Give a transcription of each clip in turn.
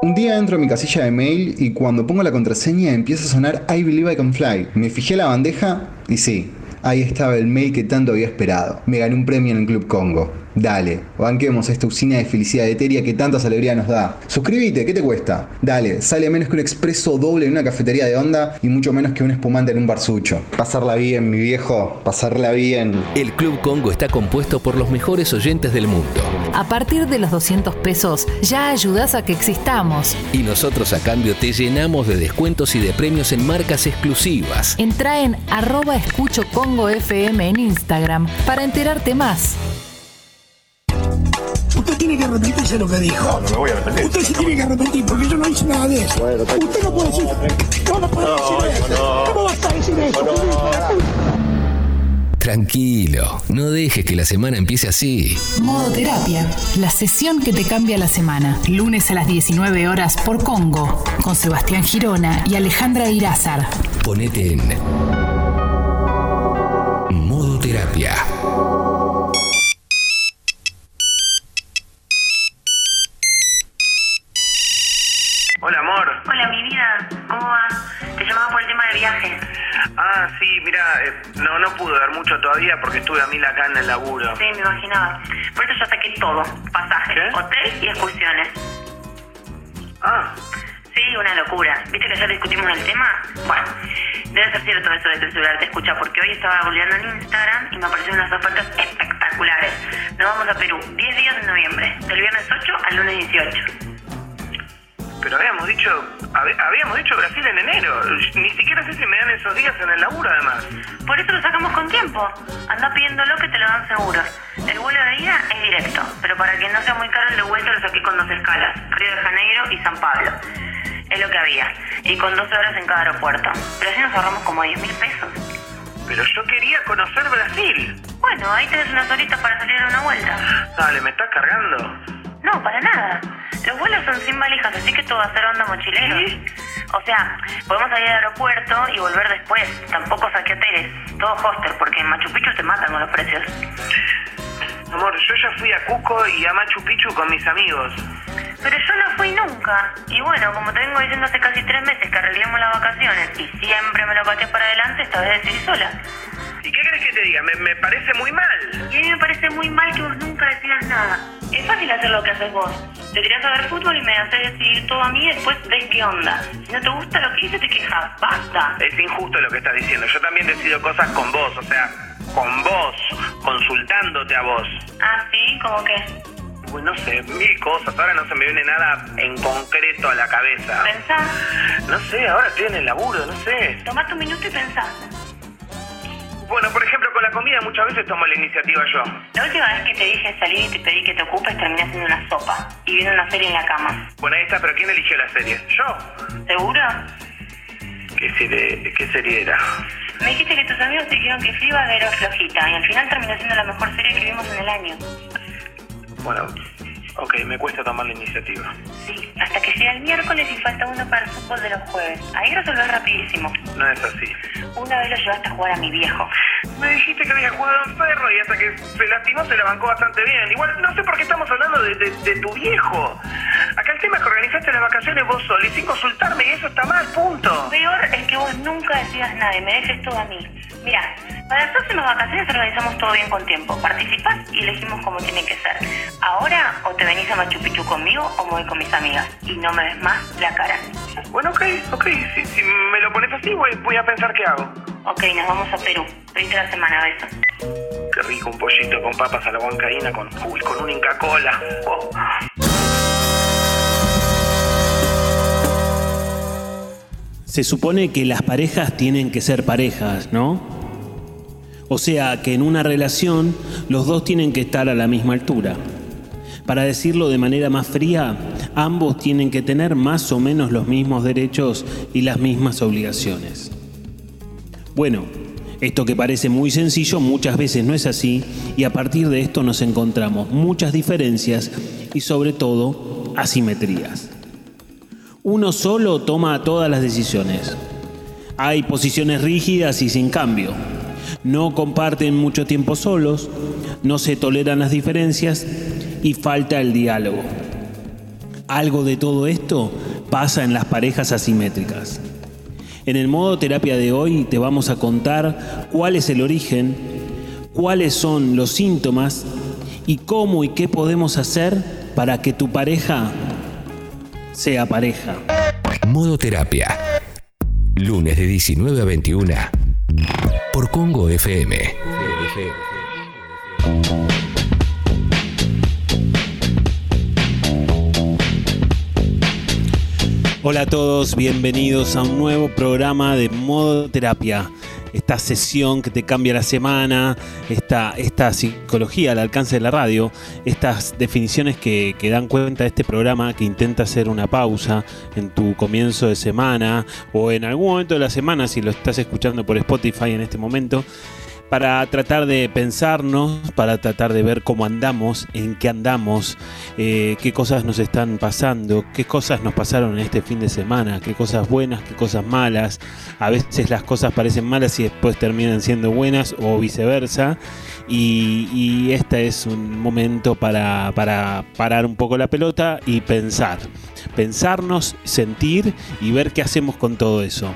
Un día entro a mi casilla de mail y cuando pongo la contraseña empieza a sonar I Believe I Can Fly. Me fijé la bandeja y sí, ahí estaba el mail que tanto había esperado. Me gané un premio en el Club Congo. Dale, banquemos esta usina de felicidad etérea que tantas alegrías nos da. Suscríbete, ¿qué te cuesta? Dale, sale menos que un expreso doble en una cafetería de onda y mucho menos que un espumante en un barsucho. Pasarla bien, mi viejo, pasarla bien. El Club Congo está compuesto por los mejores oyentes del mundo. A partir de los 200 pesos ya ayudas a que existamos. Y nosotros a cambio te llenamos de descuentos y de premios en marcas exclusivas. Entra en arroba escucho Congo FM en Instagram para enterarte más. Usted tiene que arrepentirse de lo que dijo. No, no me voy a arrepentir. Usted se tiene que arrepentir porque yo no hice nada de eso. Bueno. Usted no puede decir. No, no puede No, decir eso. no. ¿Cómo va a estar decir eso? Tranquilo, no dejes que la semana empiece así. Modo Terapia, la sesión que te cambia la semana. Lunes a las 19 horas por Congo, con Sebastián Girona y Alejandra Irázar. Ponete en modo terapia. No, no pude ver mucho todavía porque estuve a mil acá en el laburo. Sí, me imaginaba. Por eso ya saqué todo: pasajes, ¿Qué? hotel y excursiones. Ah, Sí, una locura. ¿Viste que ayer discutimos el tema? Bueno, debe ser cierto eso de celular te escucha, porque hoy estaba googleando en Instagram y me aparecieron unas ofertas espectaculares. Nos vamos a Perú, 10 días de noviembre, del viernes 8 al lunes 18. Pero habíamos dicho, hab- habíamos dicho Brasil en enero. Ni siquiera sé si me dan esos días en el laburo, además. Por eso lo sacamos con tiempo. Anda pidiéndolo que te lo dan seguro. El vuelo de ida es directo, pero para que no sea muy caro el de vuelta lo saqué con dos escalas, Río de Janeiro y San Pablo. Es lo que había. Y con 12 horas en cada aeropuerto. Pero así nos ahorramos como 10 mil pesos. Pero yo quería conocer Brasil. Bueno, ahí tenés unas horitas para salir a una vuelta. Dale, ¿me estás cargando? No, para nada. Los vuelos son sin valijas, así que todo va a ser onda mochilero. O sea, podemos salir al aeropuerto y volver después. Tampoco saqué hoteles. Todo hostel, porque en Machu Picchu te matan con los precios. Amor, yo ya fui a Cusco y a Machu Picchu con mis amigos. Pero yo no fui nunca. Y bueno, como te vengo diciendo hace casi tres meses que arreglemos las vacaciones y siempre me lo pateé para adelante, esta vez decidí sola. ¿Y qué crees que te diga? Me, me parece muy mal. Y a mí me parece muy mal que vos nunca decidas nada. Es fácil hacer lo que haces vos. Te tirás a ver fútbol y me haces decidir todo a mí y después ves qué onda. Si no te gusta lo que hice, te quejas. ¡Basta! Es injusto lo que estás diciendo. Yo también decido cosas con vos, o sea, con vos, consultándote a vos. Ah, sí, como que. Uy, no sé, mil cosas. Ahora no se me viene nada en concreto a la cabeza. Pensá. No sé, ahora estoy en el laburo, no sé. Tomá tu minuto y pensá. Bueno, por ejemplo, con la comida muchas veces tomo la iniciativa yo. La última vez que te dije salir y te pedí que te ocupes, terminé haciendo una sopa. Y viendo una serie en la cama. Bueno, ahí está, pero ¿quién eligió la serie? ¿Yo? ¿Seguro? ¿Qué serie, qué serie era? Me dijiste que tus amigos te dijeron que Fleabag era flojita y al final terminó siendo la mejor serie que vimos en el año. Bueno, ok, me cuesta tomar la iniciativa. Sí, hasta que llega el miércoles y falta uno para el fútbol de los jueves. Ahí resolvés rapidísimo. No es así. Una vez lo llevaste a jugar a mi viejo. Me dijiste que había jugado en perro y hasta que se lastimó se la bancó bastante bien. Igual no sé por qué estamos hablando de, de- de tu viejo. Acá el tema es que organizaste las vacaciones vos solo y sin consultarme y eso está mal, punto. Peor es que vos nunca decidas nada y me dejes todo a mí. Mira, para las próximas vacaciones organizamos todo bien con tiempo. Participás y elegimos como tiene que ser. Ahora o te venís a Machu Picchu conmigo o me voy con mis amigas. Y no me ves más la cara. Bueno, ok, ok. Si, si me lo pones así, voy, voy a pensar qué hago. Ok, nos vamos a Perú. Pediste la semana, beso. Qué rico un pollito con papas a la huancaína con, con un Inca Cola. Oh. Se supone que las parejas tienen que ser parejas, ¿no? O sea, que en una relación los dos tienen que estar a la misma altura. Para decirlo de manera más fría, ambos tienen que tener más o menos los mismos derechos y las mismas obligaciones. Bueno, esto que parece muy sencillo muchas veces no es así y a partir de esto nos encontramos muchas diferencias y sobre todo asimetrías. Uno solo toma todas las decisiones. Hay posiciones rígidas y sin cambio. No comparten mucho tiempo solos, no se toleran las diferencias y falta el diálogo. Algo de todo esto pasa en las parejas asimétricas. En el modo terapia de hoy te vamos a contar cuál es el origen, cuáles son los síntomas y cómo y qué podemos hacer para que tu pareja sea pareja. Modo terapia. Lunes de 19 a 21 por Congo FM. Hola a todos, bienvenidos a un nuevo programa de Modo Terapia. Esta sesión que te cambia la semana, esta, esta psicología al alcance de la radio, estas definiciones que, que dan cuenta de este programa que intenta hacer una pausa en tu comienzo de semana o en algún momento de la semana, si lo estás escuchando por Spotify en este momento, para tratar de pensarnos, para tratar de ver cómo andamos, en qué andamos, eh, qué cosas nos están pasando, qué cosas nos pasaron en este fin de semana, qué cosas buenas, qué cosas malas. A veces las cosas parecen malas y después terminan siendo buenas o viceversa. Y, este es un momento para parar un poco la pelota y pensar. Pensarnos, sentir y ver qué hacemos con todo eso.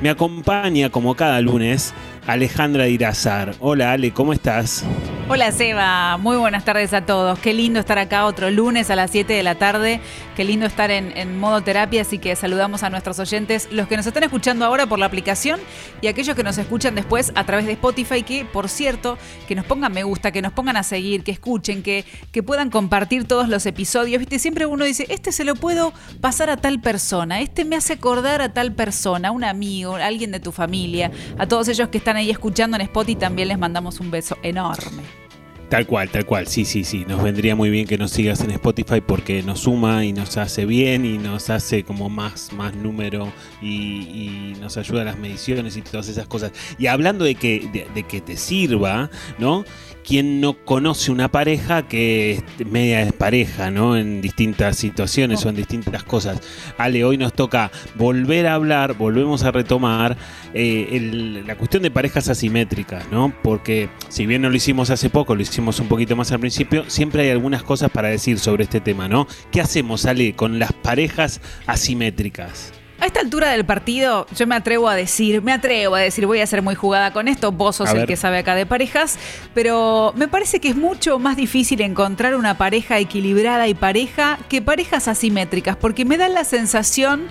Me acompaña como cada lunes Alejandra Irazar. Hola Ale, ¿cómo estás? Hola Seba, muy buenas tardes a todos. Qué lindo estar acá otro lunes a las 7 de la tarde. Qué lindo estar en, en, modo terapia, así que saludamos a nuestros oyentes, los que nos están escuchando ahora por la aplicación y aquellos que nos escuchan después a través de Spotify, que por cierto, que nos pongan me gusta, que nos pongan a seguir, que escuchen, que, que puedan compartir todos los episodios. Viste, siempre uno dice, este se lo puedo pasar a tal persona, este me hace acordar a tal persona, un amigo, alguien de tu familia, a todos ellos que están ahí escuchando en Spotify también les mandamos un beso enorme. Tal cual, tal cual, sí, sí, sí. Nos vendría muy bien que nos sigas en Spotify porque nos suma y nos hace bien y nos hace como más, más número y, nos ayuda a las mediciones y todas esas cosas. Y hablando de que, de que te sirva, ¿no? ¿Quién no conoce una pareja que es media despareja, ¿no? En distintas situaciones o en distintas cosas. Ale, hoy nos toca volver a hablar, volvemos a retomar eh, la cuestión de parejas asimétricas, ¿no? Porque si bien no lo hicimos hace poco, lo hicimos un poquito más al principio, siempre hay algunas cosas para decir sobre este tema, ¿no? ¿Qué hacemos, Ale, con las parejas asimétricas? A esta altura del partido, yo me atrevo a decir, me atrevo a decir, voy a ser muy jugada con esto, vos sos el que sabe acá de parejas, pero me parece que es mucho más difícil encontrar una pareja equilibrada y pareja que parejas asimétricas, porque me da la sensación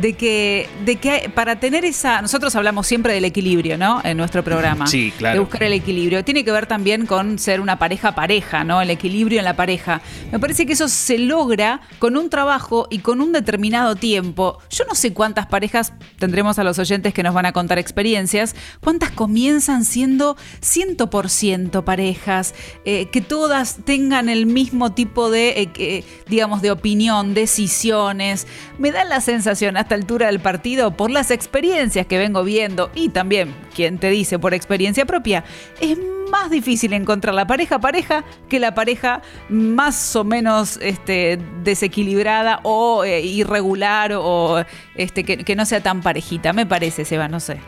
de que, de que para tener esa, nosotros hablamos siempre del equilibrio, ¿no? En nuestro programa. Sí, claro. De buscar el equilibrio. Tiene que ver también con ser una pareja pareja, ¿no? El equilibrio en la pareja. Me parece que eso se logra con un trabajo y con un determinado tiempo. Yo no sé cuántas parejas tendremos a los oyentes que nos van a contar experiencias, cuántas comienzan siendo 100% parejas, eh, que todas tengan el mismo tipo de, eh, digamos, de opinión, decisiones. Me da la sensación a esta altura del partido, por las experiencias que vengo viendo y también, quien te dice por experiencia propia, es más difícil encontrar la pareja pareja que la pareja más o menos este, desequilibrada o eh, irregular o este, que, no sea tan parejita. Me parece, Seba, no sé.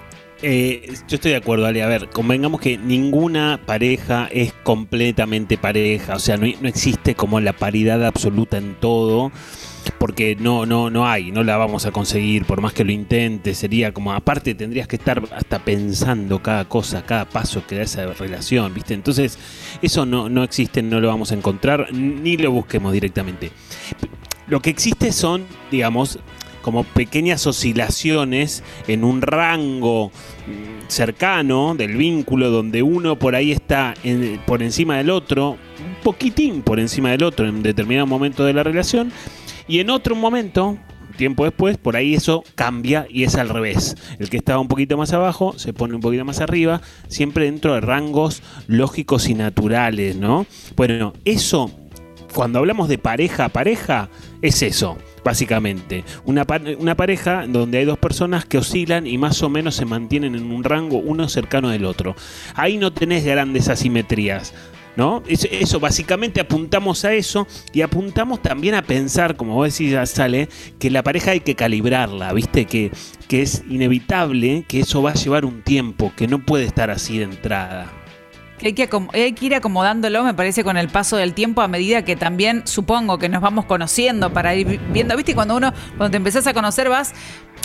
Eh, yo estoy de acuerdo, Ale. A ver, convengamos que ninguna pareja es completamente pareja. O sea, no, no existe como la paridad absoluta en todo porque no, no, no hay, no la vamos a conseguir, por más que lo intente, sería como, aparte tendrías que estar hasta pensando cada cosa, cada paso que da esa relación, ¿viste? Entonces, eso no, no existe, no lo vamos a encontrar, ni lo busquemos directamente. Lo que existe son, digamos, como pequeñas oscilaciones en un rango cercano del vínculo donde uno por ahí está por encima del otro, un poquitín por encima del otro en determinado momento de la relación, y en otro momento, tiempo después, por ahí eso cambia y es al revés. El que estaba un poquito más abajo se pone un poquito más arriba, siempre dentro de rangos lógicos y naturales, ¿no? Bueno, eso, cuando hablamos de pareja pareja, es eso. Básicamente, una, una pareja donde hay dos personas que oscilan y más o menos se mantienen en un rango uno cercano del otro. Ahí no tenés grandes asimetrías. ¿No? Eso, eso, básicamente apuntamos a eso y apuntamos también a pensar, como vos decís, ya sale, que la pareja hay que calibrarla, ¿viste? Que, que es inevitable que eso va a llevar un tiempo, que no puede estar así de entrada. Hay que, hay que ir acomodándolo, me parece, con el paso del tiempo a medida que también supongo que nos vamos conociendo para ir vi- viendo. ¿Viste? Cuando uno, cuando te empezás a conocer, vas.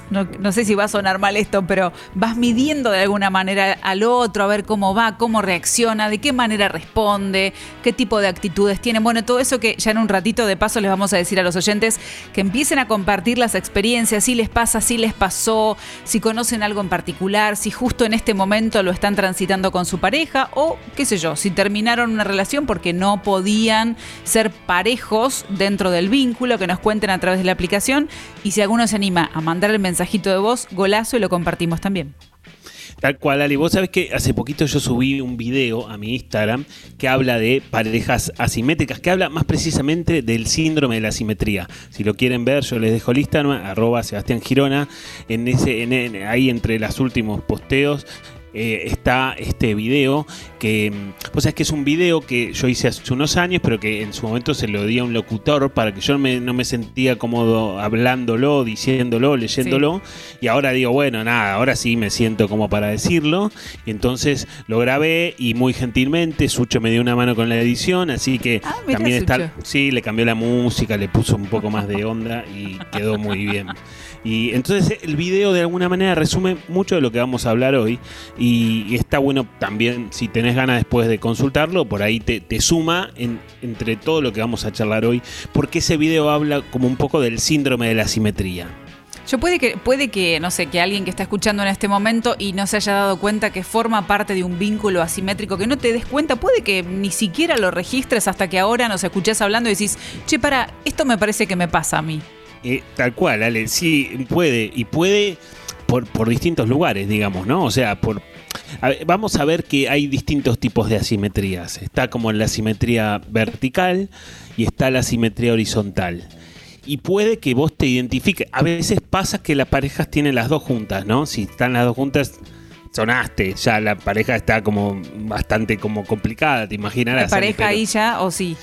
No, sé si va a sonar mal esto, pero vas midiendo de alguna manera al otro, a ver cómo va, cómo reacciona, de qué manera responde, qué tipo de actitudes tiene. Bueno, todo eso que ya en un ratito de paso les vamos a decir a los oyentes que empiecen a compartir las experiencias, si les pasa, si les pasó, si conocen algo en particular, si justo en este momento lo están transitando con su pareja o qué sé yo, si terminaron una relación porque no podían ser parejos dentro del vínculo, que nos cuenten a través de la aplicación y si alguno se anima a mandar el mensajito de voz, golazo y lo compartimos también. Tal cual, Ali. Vos sabés que hace poquito yo subí un video a mi Instagram que habla de parejas asimétricas, que habla más precisamente del síndrome de la asimetría. Si lo quieren ver, yo les dejo el Instagram, arroba Sebastián Girona. En ese, en- en- ahí entre los últimos posteos eh, está este video que, mm, vos sabés que es un video que yo hice hace unos años, pero que en su momento se lo di a un locutor para que yo me- no me sentía cómodo hablándolo, diciéndolo, leyéndolo. Y ahora digo, bueno, nada, ahora sí me siento como para decirlo. Y entonces lo grabé y muy gentilmente Sucho me dio una mano con la edición, así que Ah, también está... Sí, le cambió la música, le puso un poco más de onda y quedó muy bien. Y entonces el video de alguna manera resume mucho de lo que vamos a hablar hoy y, está bueno también si tenés ganas después de consultarlo, por ahí te, suma en- entre todo lo que vamos a charlar hoy, porque ese video habla como un poco del síndrome de la simetría. Yo puede que, puede que, no sé, que alguien que está escuchando en este momento y no se haya dado cuenta que forma parte de un vínculo asimétrico, que no te des cuenta, puede que ni siquiera lo registres hasta que ahora nos escuchás hablando y decís, che, para, esto me parece que me pasa a mí. Eh, tal cual, Ale, sí, puede, y puede por, por distintos lugares, digamos, ¿no? O sea, por... a ver, vamos a ver que hay distintos tipos de asimetrías. Está como la asimetría vertical y está la asimetría horizontal. Y puede que vos te identifiques. A veces pasa que las parejas tienen las dos juntas, ¿no? Si están las dos juntas, sonaste. Ya la pareja está como bastante como complicada, te imaginarás. ¿La pareja ahí ya o sí?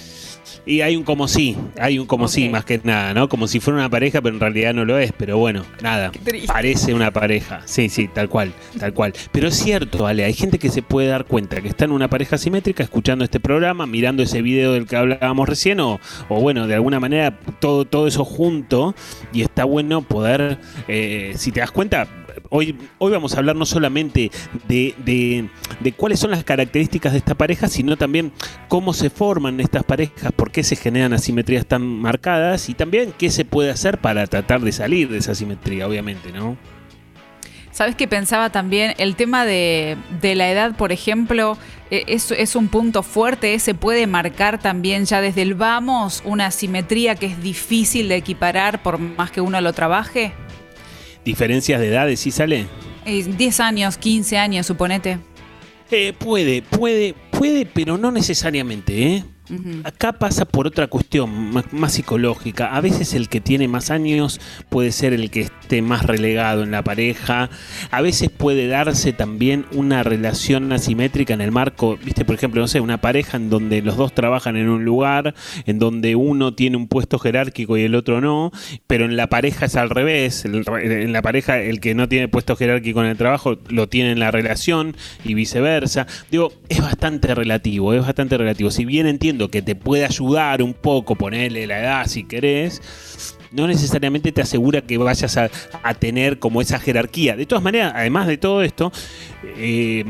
Y hay un como sí, hay un como sí Ok. más que nada, ¿no? Como si fuera una pareja, pero en realidad no lo es, pero bueno, nada, parece una pareja. Sí, sí, tal cual, tal cual. Pero es cierto, Ale, hay gente que se puede dar cuenta que está en una pareja simétrica escuchando este programa, mirando ese video del que hablábamos recién, o, o bueno, de alguna manera todo, todo eso junto, y está bueno poder, eh, si te das cuenta, Hoy, vamos a hablar no solamente de, cuáles son las características de esta pareja, sino también cómo se forman estas parejas, por qué se generan asimetrías tan marcadas y también qué se puede hacer para tratar de salir de esa asimetría, obviamente, ¿no? ¿Sabes qué pensaba también? El tema de, la edad, por ejemplo, eh, es, es un punto fuerte, se puede marcar también ya desde el vamos una asimetría que es difícil de equiparar por más que uno lo trabaje. Diferencias de edades, ¿sí sale? Eh, 10 años, 15 años, suponete. Eh, puede, puede, puede, pero no necesariamente, ¿eh? Acá pasa por otra cuestión más, más psicológica. A veces el que tiene más años puede ser el que esté más relegado en la pareja. A veces puede darse también una relación asimétrica en el marco, viste, por ejemplo, no sé, una pareja en donde los dos trabajan en un lugar, en donde uno tiene un puesto jerárquico y el otro no, pero en la pareja es al revés. En la pareja el que no tiene puesto jerárquico en el trabajo lo tiene en la relación y viceversa. Digo, es bastante relativo, es bastante relativo. Si bien entiendo que te puede ayudar un poco ponerle la edad si querés, no necesariamente te asegura que vayas a, tener como esa jerarquía. De todas maneras, además de todo esto, eh,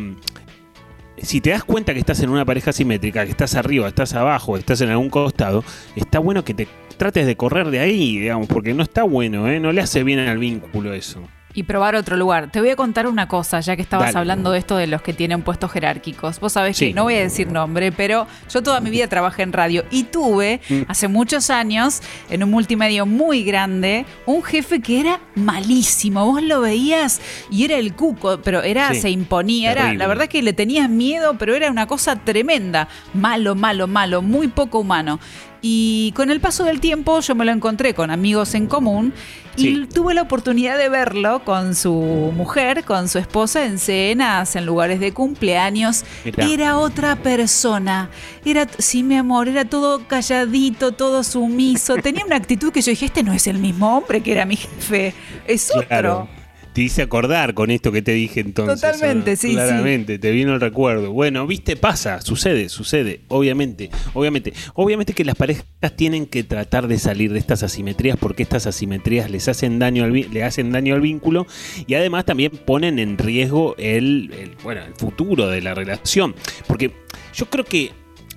si te das cuenta que estás en una pareja simétrica, que estás arriba, estás abajo, estás en algún costado, está bueno que te trates de correr de ahí, digamos, porque no está bueno, ¿eh? no le hace bien al vínculo eso. Y probar otro lugar. Te voy a contar una cosa, ya que estabas Dale. hablando de esto de los que tienen puestos jerárquicos. Vos sabés Sí. que no voy a decir nombre, pero yo toda mi vida trabajé en radio y tuve Mm. hace muchos años en un multimedio muy grande un jefe que era malísimo. Vos lo veías y era el cuco, pero era Sí. se imponía. Era, Terrible. la verdad que le tenías miedo, pero era una cosa tremenda. Malo, malo, malo, muy poco humano. Y con el paso del tiempo yo me lo encontré con amigos en común y tuve la oportunidad de verlo con su mujer, con su esposa en cenas, en lugares de cumpleaños. Mirá. Era otra persona. Era, sí, mi amor, era todo calladito, todo sumiso. Tenía una actitud que yo dije, este no es el mismo hombre que era mi jefe, es otro. Te hice acordar con esto que te dije entonces. Totalmente, ¿no? sí, sí. Claramente, te vino el recuerdo. Bueno, viste, pasa, sucede, sucede, obviamente, obviamente. Obviamente que las parejas tienen que tratar de salir de estas asimetrías porque estas asimetrías les hacen daño al, le hacen daño al vínculo y además también ponen en riesgo el, el, bueno, el futuro de la relación. Porque yo creo que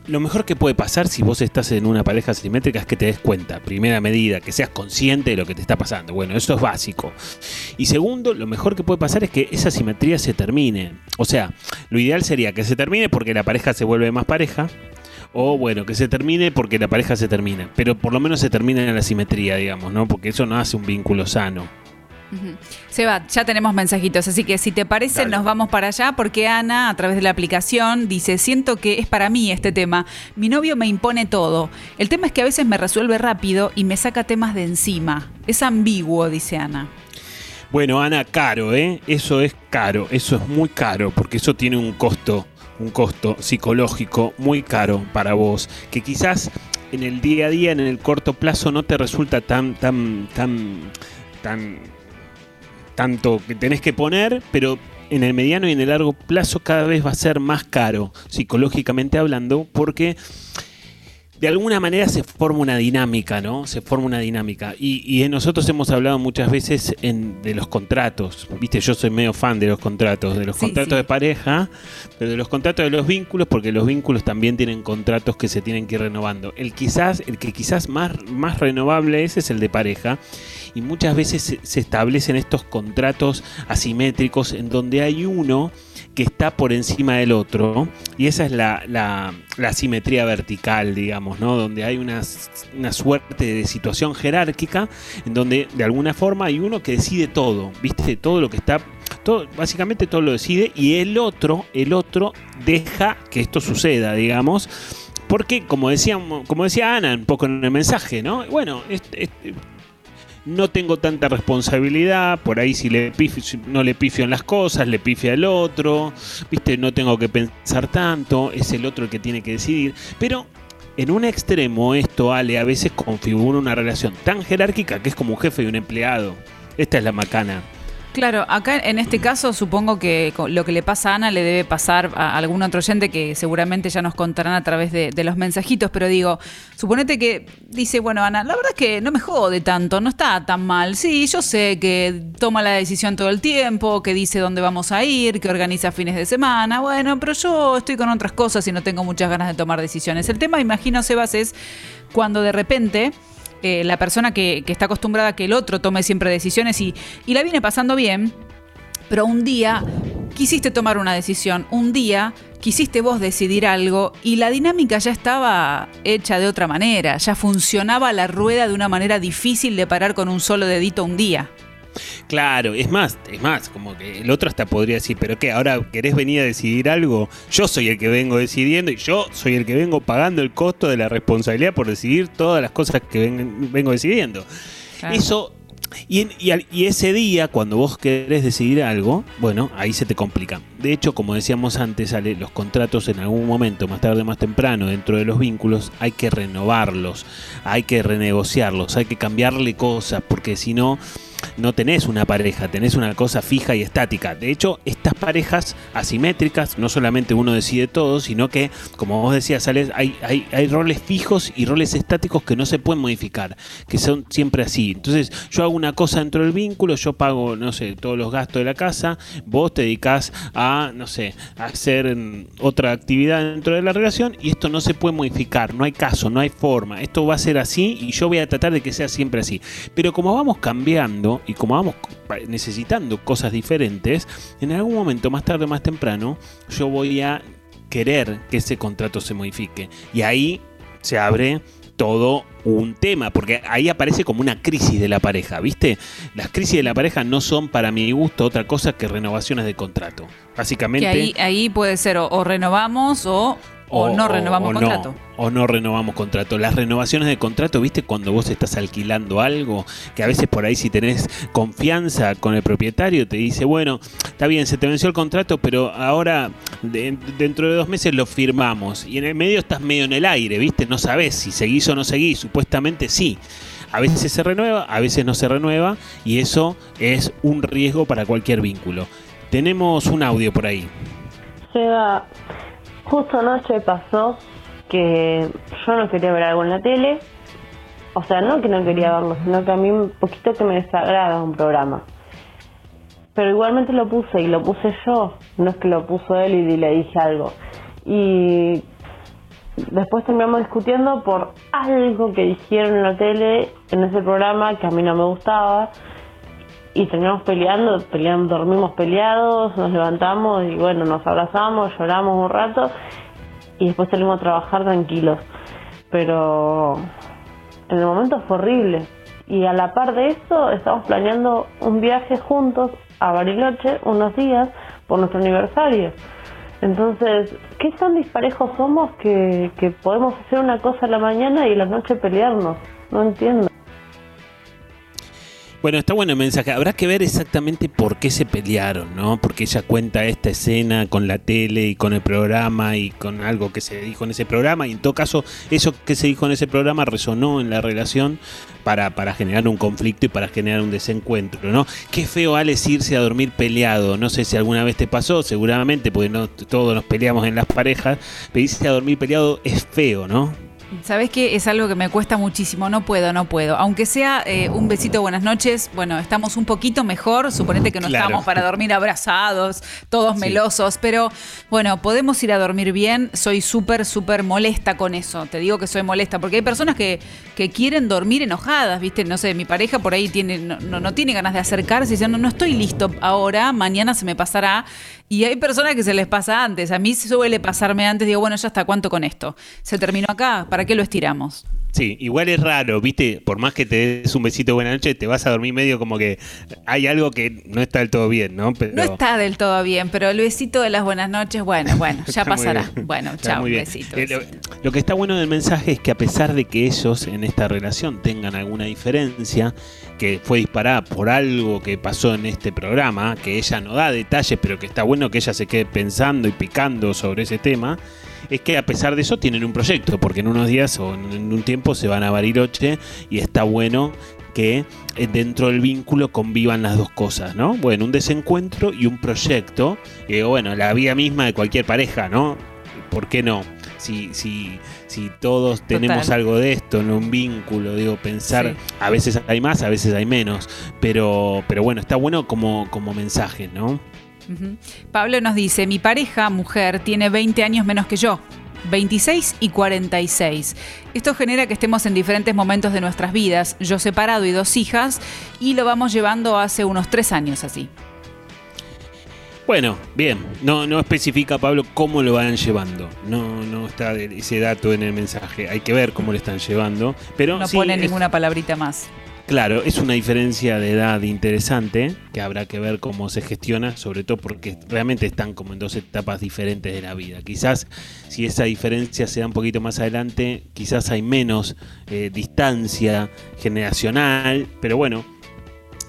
lo mejor que puede pasar si vos estás en una pareja asimétrica es que te des cuenta, primera medida, que seas consciente de lo que te está pasando. Bueno, eso es básico. Y segundo, lo mejor que puede pasar es que esa simetría se termine. O sea, lo ideal sería que se termine porque la pareja se vuelve más pareja. O bueno, que se termine porque la pareja se termina. Pero por lo menos se termina en la simetría, digamos, ¿no? Porque eso no hace un vínculo sano. Seba, ya tenemos mensajitos, así que si te parece Dale. nos vamos para allá porque Ana a través de la aplicación dice, siento que es para mí este tema, mi novio me impone todo, el tema es que a veces me resuelve rápido y me saca temas de encima, es ambiguo, dice Ana. Bueno, Ana, caro, ¿eh? Eso es caro, eso es muy caro, porque eso tiene un costo, un costo psicológico muy caro para vos, que quizás en el día a día, en el corto plazo, no te resulta tan, tan, tan, tan, tanto que tenés que poner, pero en el mediano y en el largo plazo cada vez va a ser más caro, psicológicamente hablando, porque de alguna manera se forma una dinámica, ¿no? Se forma una dinámica. Y, y nosotros hemos hablado muchas veces en- de los contratos. Viste, yo soy medio fan de los contratos, de los Sí, contratos sí. de pareja, pero de los contratos de los vínculos, porque los vínculos también tienen contratos que se tienen que ir renovando. El quizás, el que quizás más, más renovable es, es el de pareja. Y muchas veces se, establecen estos contratos asimétricos en donde hay uno que está por encima del otro. Y esa es la, la, la vertical, digamos, ¿no? Donde hay una, una suerte de situación jerárquica en donde de alguna forma hay uno que decide todo, ¿viste? Todo lo que está. Todo, básicamente todo lo decide y el otro, el otro deja que esto suceda, digamos. Porque, como decía, como decía Ana un poco en el mensaje, ¿no? Bueno, este- este- no tengo tanta responsabilidad, por ahí si le pifio- no le pifio en las cosas, le pifia el otro, viste, no tengo que pensar tanto, es el otro el que tiene que decidir, pero en un extremo esto, Ale, a veces configura una relación tan jerárquica que es como un jefe y un empleado. Esta es la macana. Claro, acá en este caso supongo que lo que le pasa a Ana le debe pasar a algún otro oyente que seguramente ya nos contarán a través de, de los mensajitos, pero digo, suponete que dice, bueno, Ana, la verdad es que no me jode tanto, no está tan mal. Sí, yo sé que toma la decisión todo el tiempo, que dice dónde vamos a ir, que organiza fines de semana, bueno, pero yo estoy con otras cosas y no tengo muchas ganas de tomar decisiones. El tema, imagino, Sebas, es cuando de repente la persona que, que está acostumbrada a que el otro tome siempre decisiones y, y la viene pasando bien, pero un día quisiste tomar una decisión, un día quisiste vos decidir algo y la dinámica ya estaba hecha de otra manera, ya funcionaba la rueda de una manera difícil de parar con un solo dedito un día. Claro, es más, es más, como que el otro hasta podría decir, pero qué, ahora querés venir a decidir algo, yo soy el que vengo decidiendo y yo soy el que vengo pagando el costo de la responsabilidad por decidir todas las cosas que ven- vengo decidiendo. Claro. Eso, y, en- y al- y ese día, cuando vos querés decidir algo, bueno, ahí se te complica. De hecho, como decíamos antes, Ale, los contratos en algún momento, más tarde más temprano, dentro de los vínculos, hay que renovarlos, hay que renegociarlos, hay que cambiarle cosas, porque si no, no tenés una pareja, tenés una cosa fija y estática. De hecho, estas parejas asimétricas, no solamente uno decide todo, sino que, como vos decías, hay, hay roles fijos y roles estáticos que no se pueden modificar, que son siempre así. Entonces, yo hago una cosa dentro del vínculo, yo pago, no sé, todos los gastos de la casa, vos te dedicás a, no sé, a hacer mm, otra actividad dentro de la relación y esto no se puede modificar, no hay caso, no hay forma. Esto va a ser así y yo voy a tratar de que sea siempre así. Pero como vamos cambiando y como vamos necesitando cosas diferentes, en algún momento, más tarde o más temprano, yo voy a querer que ese contrato se modifique. Y ahí se abre todo un tema, porque ahí aparece como una crisis de la pareja, ¿viste? Las crisis de la pareja no son para mi gusto otra cosa que renovaciones de contrato. Básicamente... Que ahí, ahí puede ser o, o renovamos o, o no renovamos o contrato. No, o no renovamos contrato. Las renovaciones de contrato, ¿viste? Cuando vos estás alquilando algo, que a veces por ahí si tenés confianza con el propietario, te dice, bueno, está bien, se te venció el contrato, pero ahora de- dentro de dos meses lo firmamos. Y en el medio estás medio en el aire, ¿viste? No sabés si seguís o no seguís, supuestamente sí. A veces se renueva, a veces no se renueva y eso es un riesgo para cualquier vínculo. Tenemos un audio por ahí. Seba, justo anoche pasó que yo no quería ver algo en la tele. O sea, no que no quería verlo, sino que a mí un poquito que me desagrada un programa. Pero igualmente lo puse y lo puse yo, no es que lo puso él y le dije algo. Y después terminamos discutiendo por algo que dijeron en la tele, en ese programa, que a mí no me gustaba. Y terminamos peleando, peleando, dormimos peleados, nos levantamos y bueno, nos abrazamos, lloramos un rato y después salimos a trabajar tranquilos. Pero en el momento fue horrible. Y a la par de eso, estamos planeando un viaje juntos a Bariloche unos días por nuestro aniversario. Entonces, ¿qué tan disparejos somos que, que podemos hacer una cosa a la mañana y a la noche pelearnos? No entiendo. Bueno, está bueno el mensaje. Habrá que ver exactamente por qué se pelearon, ¿no? Porque ella cuenta esta escena con la tele y con el programa y con algo que se dijo en ese programa. Y en todo caso, eso que se dijo en ese programa resonó en la relación para, para generar un conflicto y para generar un desencuentro, ¿no? Qué feo, Alex, irse a dormir peleado. No sé si alguna vez te pasó, seguramente, porque no todos nos peleamos en las parejas. Pero irse a dormir peleado es feo, ¿no? ¿Sabes qué? Es algo que me cuesta muchísimo. No puedo, no puedo. Aunque sea eh, un besito, buenas noches. Bueno, estamos un poquito mejor. Suponete que no Claro. estamos para dormir abrazados, todos Sí. melosos. Pero bueno, podemos ir a dormir bien. Soy súper, súper molesta con eso. Te digo que soy molesta. Porque hay personas que, que quieren dormir enojadas, ¿viste? No sé, mi pareja por ahí tiene, no, no, no tiene ganas de acercarse y dice, no, no estoy listo ahora, mañana se me pasará. Y hay personas que se les pasa antes. A mí suele pasarme antes. Digo, bueno, ya está, ¿cuánto con esto? Se terminó acá, ¿para qué lo estiramos? Sí, igual es raro, ¿viste? Por más que te des un besito de buena noche, te vas a dormir medio como que hay algo que no está del todo bien, ¿no? Pero No está del todo bien, pero el besito de las buenas noches, bueno, bueno, ya pasará. Bueno, chao, besito. Eh, lo que está bueno del mensaje es que a pesar de que ellos en esta relación tengan alguna diferencia, que fue disparada por algo que pasó en este programa, que ella no da detalles, pero que está bueno que ella se quede pensando y picando sobre ese tema, es que a pesar de eso tienen un proyecto, porque en unos días o en un tiempo se van a Bariloche y está bueno que eh, dentro del vínculo convivan las dos cosas, ¿no? Bueno, un desencuentro y un proyecto, y bueno, la vida misma de cualquier pareja, ¿no? ¿Por qué no? Si, si, si todos tenemos algo de esto en un vínculo, digo, pensar, Sí. a veces hay más, a veces hay menos, pero, pero bueno, está bueno como, como mensaje, ¿no? Pablo nos dice, mi pareja, mujer, tiene 20 años menos que yo. 26 y 46. Esto genera que estemos en diferentes momentos de nuestras vidas, yo separado y dos hijas, y lo vamos llevando hace unos tres años así. Bueno, bien, no, no especifica Pablo cómo lo van llevando, no, no está ese dato en el mensaje, hay que ver cómo lo están llevando, pero No sí, pone es- ninguna palabrita más. Claro, es una diferencia de edad interesante que habrá que ver cómo se gestiona, sobre todo porque realmente están como en dos etapas diferentes de la vida. Quizás si esa diferencia se da un poquito más adelante, quizás hay menos eh, distancia generacional, pero bueno,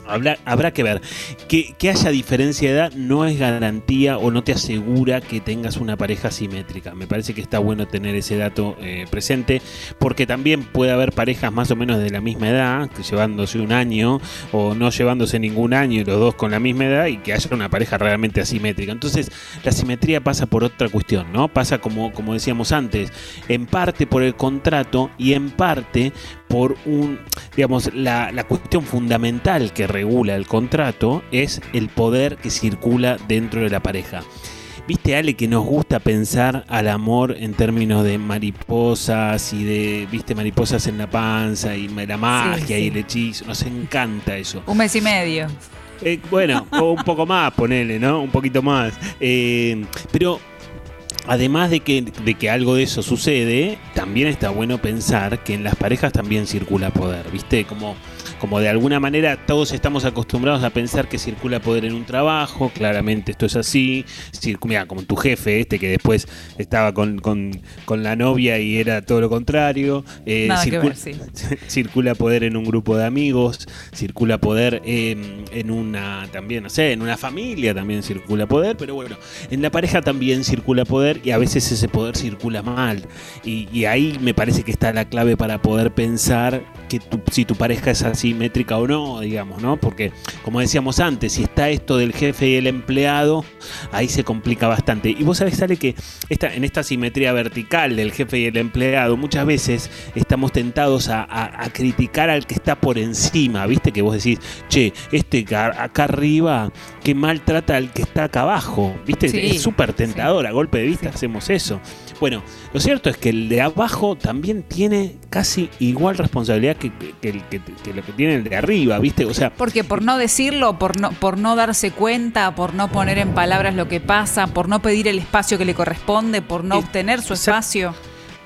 habrá, habrá que ver. Que, que haya diferencia de edad no es garantía o no te asegura que tengas una pareja simétrica. Me parece que está bueno tener ese dato eh, presente porque también puede haber parejas más o menos de la misma edad, que llevándose un año o no llevándose ningún año y los dos con la misma edad y que haya una pareja realmente asimétrica. Entonces la simetría pasa por otra cuestión, ¿no? Pasa como, como decíamos antes, en parte por el contrato y en parte por un, digamos, la, la cuestión fundamental que regula el contrato es el poder que circula dentro de la pareja. Viste, Ale, que nos gusta pensar al amor en términos de mariposas y de, viste, mariposas en la panza y la magia y sí. el hechizo. Nos encanta eso. Un mes y medio. Eh, bueno, o un poco más, ponele, ¿no? Un poquito más. Eh, pero además de que, de que algo de eso sucede, también está bueno pensar que en las parejas también circula poder, ¿viste? Como, como de alguna manera todos estamos acostumbrados a pensar que circula poder en un trabajo, claramente esto es así, mira, como tu jefe este que después estaba con, con- con la novia y era todo lo contrario, eh, Nada que circula- ver, sí. circula poder en un grupo de amigos, circula poder eh, en una también, no sé, en una familia también circula poder, pero bueno, en la pareja también circula poder y a veces ese poder circula mal. Y, y ahí me parece que está la clave para poder pensar que tu- si tu pareja es asimétrica o no, digamos, ¿no? Porque, como decíamos antes, si está esto del jefe y el empleado, ahí se complica bastante. Y vos sabés, sale que esta, en esta simetría vertical del jefe y el empleado, muchas veces estamos tentados a, a- a criticar al que está por encima, ¿viste? Que vos decís, che, este acá arriba, qué mal trata al que está acá abajo, ¿viste? Sí, es súper tentador, a golpe de vista hacemos eso. Bueno, lo cierto es que el de abajo también tiene casi igual responsabilidad que, que- que el que, que lo que tiene el de arriba, ¿viste? O sea, Porque por no decirlo, por no, por no darse cuenta, por no poner en palabras lo que pasa, por no pedir el espacio que le corresponde, por no obtener su espacio.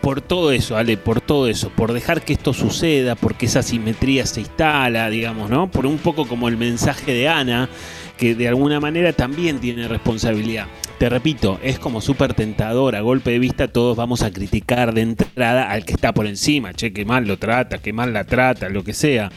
por todo eso, Ale, por todo eso, por dejar que esto suceda, porque esa simetría se instala, digamos, ¿no? Por un poco como el mensaje de Ana, que de alguna manera también tiene responsabilidad. Te repito, es como súper tentador, a golpe de vista todos vamos a criticar de entrada al que está por encima, che, qué mal lo trata, qué mal la trata, lo que sea.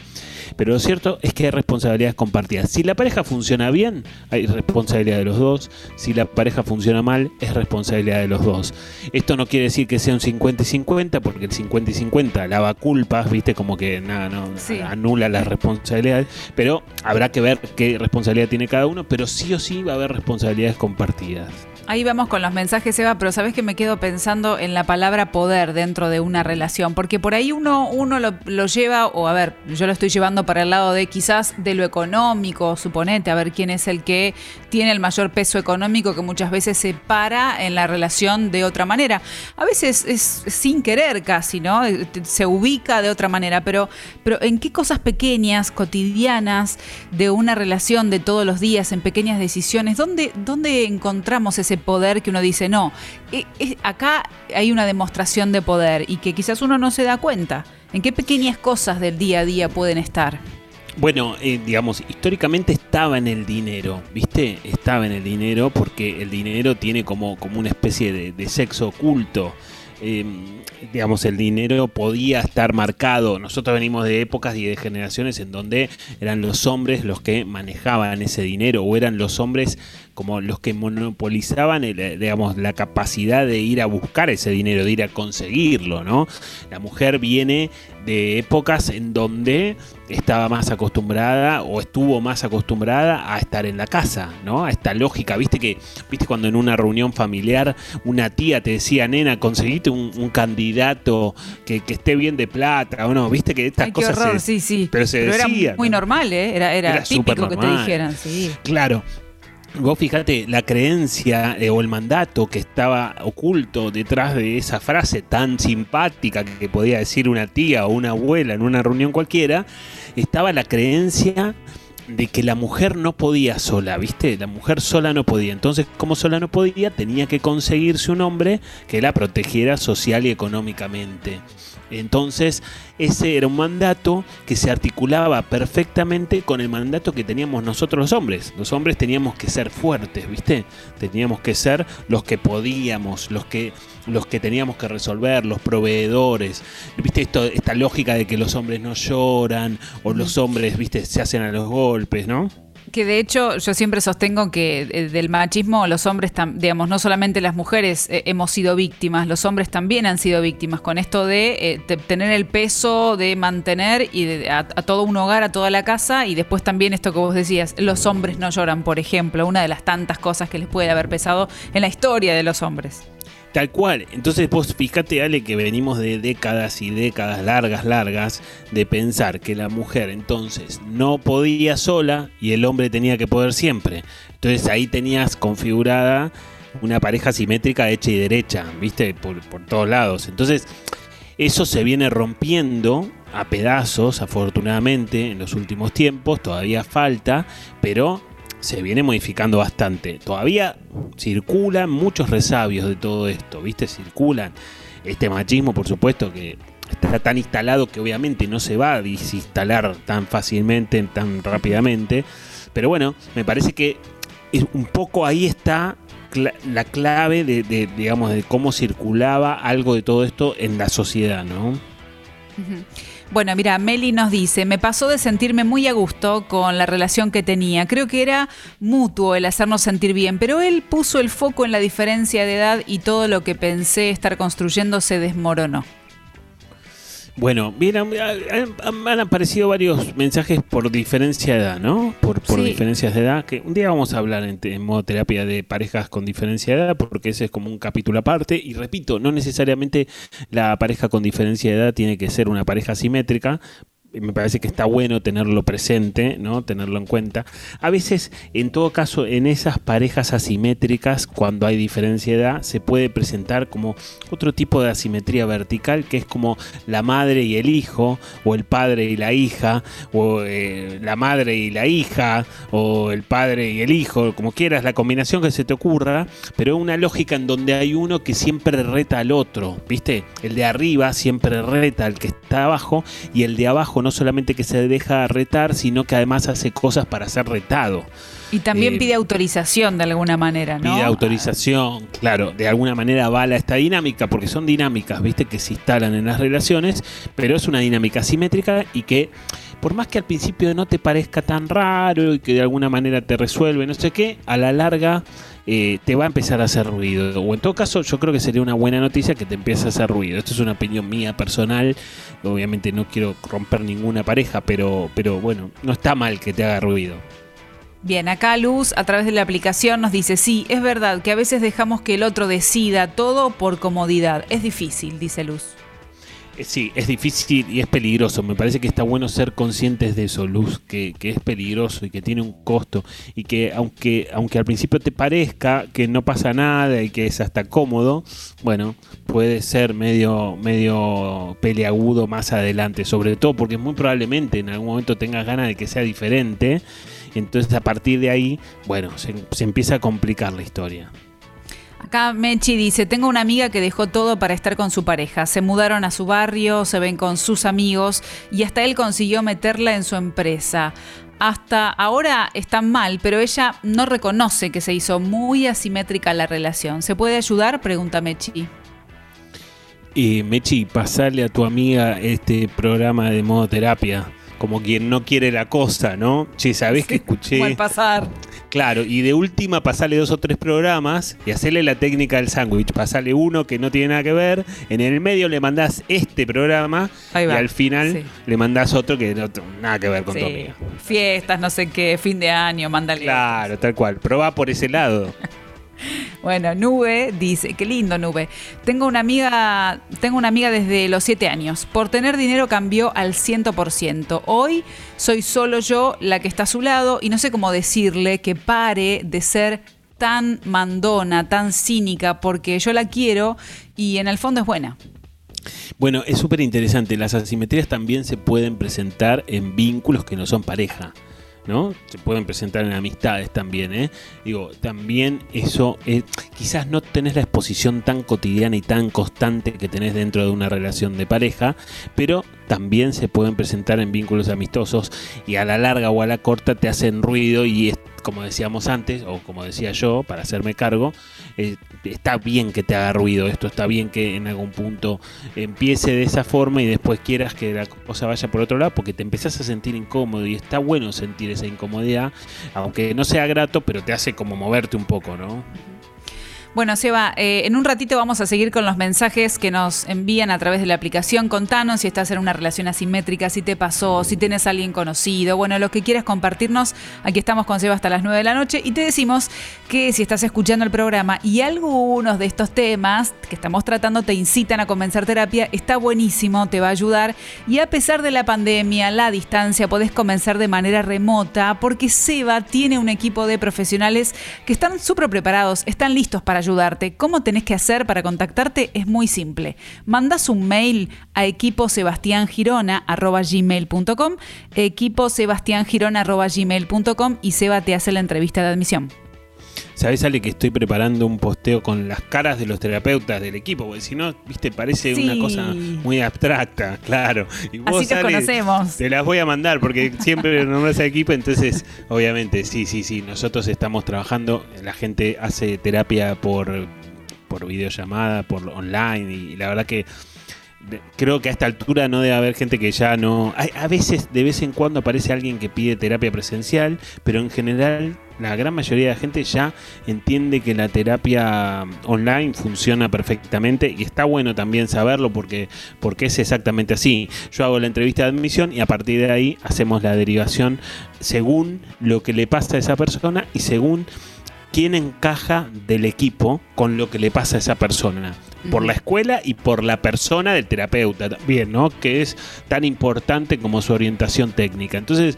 Pero lo cierto es que hay responsabilidades compartidas. Si la pareja funciona bien, hay responsabilidad de los dos. Si la pareja funciona mal, es responsabilidad de los dos. Esto no quiere decir que sea un 50 y 50, porque el 50 y 50 lava culpas, viste, como que nada, no, Sí. anula las responsabilidades. Pero habrá que ver qué responsabilidad tiene cada uno, pero sí o sí va a haber responsabilidades compartidas. Ahí vamos con los mensajes, Eva, pero sabes que me quedo pensando en la palabra poder dentro de una relación, porque por ahí uno, uno lo, lleva, o a ver, yo lo estoy llevando para el lado de quizás de lo económico, suponete, a ver quién es el que tiene el mayor peso económico que muchas veces se para en la relación de otra manera. A veces es sin querer casi, ¿no? Eh, Se ubica de otra manera, pero, pero ¿en qué cosas pequeñas, cotidianas, de una relación de todos los días, en pequeñas decisiones, dónde, dónde encontramos ese poder que uno dice, no, eh, eh, acá hay una demostración de poder y que quizás uno no se da cuenta? ¿En qué pequeñas cosas del día a día pueden estar? Bueno, eh, digamos, históricamente estaba en el dinero, ¿viste? Estaba en el dinero porque el dinero tiene como, como una especie de sexo oculto. Eh, digamos, el dinero podía estar marcado. Nosotros venimos de épocas y de generaciones en donde eran los hombres los que manejaban ese dinero o eran los hombres como los que monopolizaban el, eh, digamos, la capacidad de ir a buscar ese dinero, de ir a conseguirlo, ¿no? La mujer viene de épocas en donde estaba más acostumbrada o estuvo más acostumbrada a estar en la casa, ¿no? A esta lógica, viste que, viste cuando en una reunión familiar una tía te decía, nena, conseguiste un, un candidato que, que esté bien de plata, o no, viste que estas Ay, qué cosas horror, se- sí, sí. pero se era decían, muy ¿no? normal, ¿eh? Era, era, Era típico que te dijeran, sí. Claro. Vos fíjate la creencia eh, o el mandato que estaba oculto detrás de esa frase tan simpática que podía decir una tía o una abuela en una reunión cualquiera, estaba la creencia de que la mujer no podía sola, ¿viste? La mujer sola no podía. Entonces, como sola no podía, tenía que conseguirse un hombre que la protegiera social y económicamente. Entonces, ese era un mandato que se articulaba perfectamente con el mandato que teníamos nosotros los hombres. Los hombres teníamos que ser fuertes, ¿viste? Teníamos que ser los que podíamos, los que los que teníamos que resolver, los proveedores. ¿Viste esto esta lógica de que los hombres no lloran o los hombres, ¿viste? se hacen a los golpes, ¿no? Que de hecho yo siempre sostengo que eh, del machismo los hombres, digamos, no solamente las mujeres eh, hemos sido víctimas, los hombres también han sido víctimas con esto de, eh, tener el peso de mantener y de- a, a todo un hogar, a toda la casa y después también esto que vos decías, los hombres no lloran, por ejemplo, una de las tantas cosas que les puede haber pesado en la historia de los hombres. Tal cual. Entonces vos fíjate, Ale, que venimos de décadas y décadas largas, largas, de pensar que la mujer entonces no podía sola y el hombre tenía que poder siempre. Entonces ahí tenías configurada una pareja simétrica hecha y derecha, ¿viste? Por, por todos lados. Entonces eso se viene rompiendo a pedazos, afortunadamente, en los últimos tiempos. Todavía falta, pero se viene modificando bastante. Todavía circulan muchos resabios de todo esto, ¿viste? Circulan. Este machismo, por supuesto, que está tan instalado que obviamente no se va a desinstalar tan fácilmente, tan rápidamente. Pero bueno, me parece que es un poco ahí está la clave de, de, digamos, de cómo circulaba algo de todo esto en la sociedad, ¿no? Bueno, mira, Meli nos dice, me pasó de sentirme muy a gusto con la relación que tenía. Creo que era mutuo el hacernos sentir bien, pero él puso el foco en la diferencia de edad y todo lo que pensé estar construyendo se desmoronó. Bueno, bien, han, han- aparecido varios mensajes por diferencia de edad, ¿no? Por, por Sí. diferencias de edad, que un día vamos a hablar en, en modo terapia de parejas con diferencia de edad, porque ese es como un capítulo aparte. Y repito, no necesariamente la pareja con diferencia de edad tiene que ser una pareja simétrica. Me parece que está bueno tenerlo presente, ¿no? Tenerlo en cuenta. A veces, en todo caso, en esas parejas asimétricas, cuando hay diferencia de edad, se puede presentar como otro tipo de asimetría vertical, que es como la madre y el hijo, o el padre y la hija, o eh, la madre y la hija, o el padre y el hijo, como quieras, la combinación que se te ocurra, pero una lógica en donde hay uno que siempre reta al otro, ¿viste? El de arriba siempre reta al que está abajo, y el de abajo no solamente que se deja retar, sino que además hace cosas para ser retado. Y también Eh, pide autorización de alguna manera, ¿no? Pide autorización, claro, de alguna manera avala esta dinámica, porque son dinámicas, viste, que se instalan en las relaciones, pero es una dinámica simétrica y que, por más que al principio no te parezca tan raro y que de alguna manera te resuelve, no sé qué, a la larga eh, te va a empezar a hacer ruido. O en todo caso, yo creo que sería una buena noticia que te empiece a hacer ruido. Esto es una opinión mía personal, obviamente no quiero romper ninguna pareja, pero, pero bueno, no está mal que te haga ruido. Bien, acá Luz a través de la aplicación nos dice, sí, es verdad que a veces dejamos que el otro decida todo por comodidad. Es difícil, dice Luz. Sí, es difícil y es peligroso. Me parece que está bueno ser conscientes de eso, Luz, que, que es peligroso y que tiene un costo y que aunque, aunque al principio te parezca que no pasa nada y que es hasta cómodo, bueno, puede ser medio, medio peleagudo más adelante, sobre todo porque muy probablemente en algún momento tengas ganas de que sea diferente. Entonces a partir de ahí, bueno, se empieza a complicar la historia. Acá Mechi dice, tengo una amiga que dejó todo para estar con su pareja. Se mudaron a su barrio, se ven con sus amigos y hasta él consiguió meterla en su empresa. Hasta ahora están mal, pero ella no reconoce que se hizo muy asimétrica la relación. ¿Se puede ayudar? Pregunta Mechi. Y Mechi, pasarle a tu amiga este programa de modo terapia, como quien no quiere la cosa, ¿no? Che, ¿sabés que escuché? Mal pasar. Claro, y de última pasarle dos o tres programas y hacerle la técnica del sándwich. Pasarle uno que no tiene nada que ver, en el medio le mandás este programa y al final sí. le mandás otro que no tiene nada que ver con tu amiga. Fiestas, no sé qué, fin de año, mándale. Claro, tal cual. Probá por ese lado. Bueno, Nube dice, qué lindo Nube. Tengo una amiga, tengo una amiga desde los 7 años. Por tener dinero cambió al 100%. Hoy soy solo yo la que está a su lado y no sé cómo decirle que pare de ser tan mandona, tan cínica, porque yo la quiero y en el fondo es buena. Bueno, es súper interesante. Las asimetrías también se pueden presentar en vínculos que no son pareja. ¿No? Se pueden presentar en amistades también, ¿eh? Digo, también eso, eh, quizás no tenés la exposición tan cotidiana y tan constante que tenés dentro de una relación de pareja, pero también se pueden presentar en vínculos amistosos y a la larga o a la corta te hacen ruido y es, como decíamos antes, o como decía yo, para hacerme cargo, eh, está bien que te haga ruido, esto está bien que en algún punto empiece de esa forma y después quieras que la cosa vaya por otro lado porque te empezás a sentir incómodo y está bueno sentir esa incomodidad, aunque no sea grato, pero te hace como moverte un poco, ¿no? Bueno, Seba, eh, en un ratito vamos a seguir con los mensajes que nos envían a través de la aplicación. Contanos si estás en una relación asimétrica, si te pasó, si tienes a alguien conocido, bueno, lo que quieras compartirnos. Aquí estamos con Seba hasta las 9 de la noche y te decimos que si estás escuchando el programa y algunos de estos temas que estamos tratando te incitan a comenzar terapia, está buenísimo, te va a ayudar. Y a pesar de la pandemia, la distancia, podés comenzar de manera remota porque Seba tiene un equipo de profesionales que están súper preparados, están listos para ayudarte. ¿Cómo tenés que hacer para contactarte? Es muy simple. Mandas un mail a equiposebastiangirona.gmail.com equiposebastiangirona.gmail.com y Seba te hace la entrevista de admisión. ¿Sabes, Ale, que estoy preparando un posteo con las caras de los terapeutas del equipo? Porque si no, viste, parece Sí. una cosa muy abstracta, claro. Y Así te Ale, conocemos. Te las voy a mandar porque siempre nombras al equipo, entonces, obviamente, sí, sí, sí. Nosotros estamos trabajando, la gente hace terapia por, por videollamada, por online, y la verdad que creo que a esta altura no debe haber gente que ya no... a veces, de vez en cuando aparece alguien que pide terapia presencial, pero en general la gran mayoría de la gente ya entiende que la terapia online funciona perfectamente y está bueno también saberlo porque, porque es exactamente así. Yo hago la entrevista de admisión y a partir de ahí hacemos la derivación según lo que le pasa a esa persona y según quién encaja del equipo con lo que le pasa a esa persona. Por la escuela y por la persona del terapeuta también, ¿no? Que es tan importante como su orientación técnica. Entonces,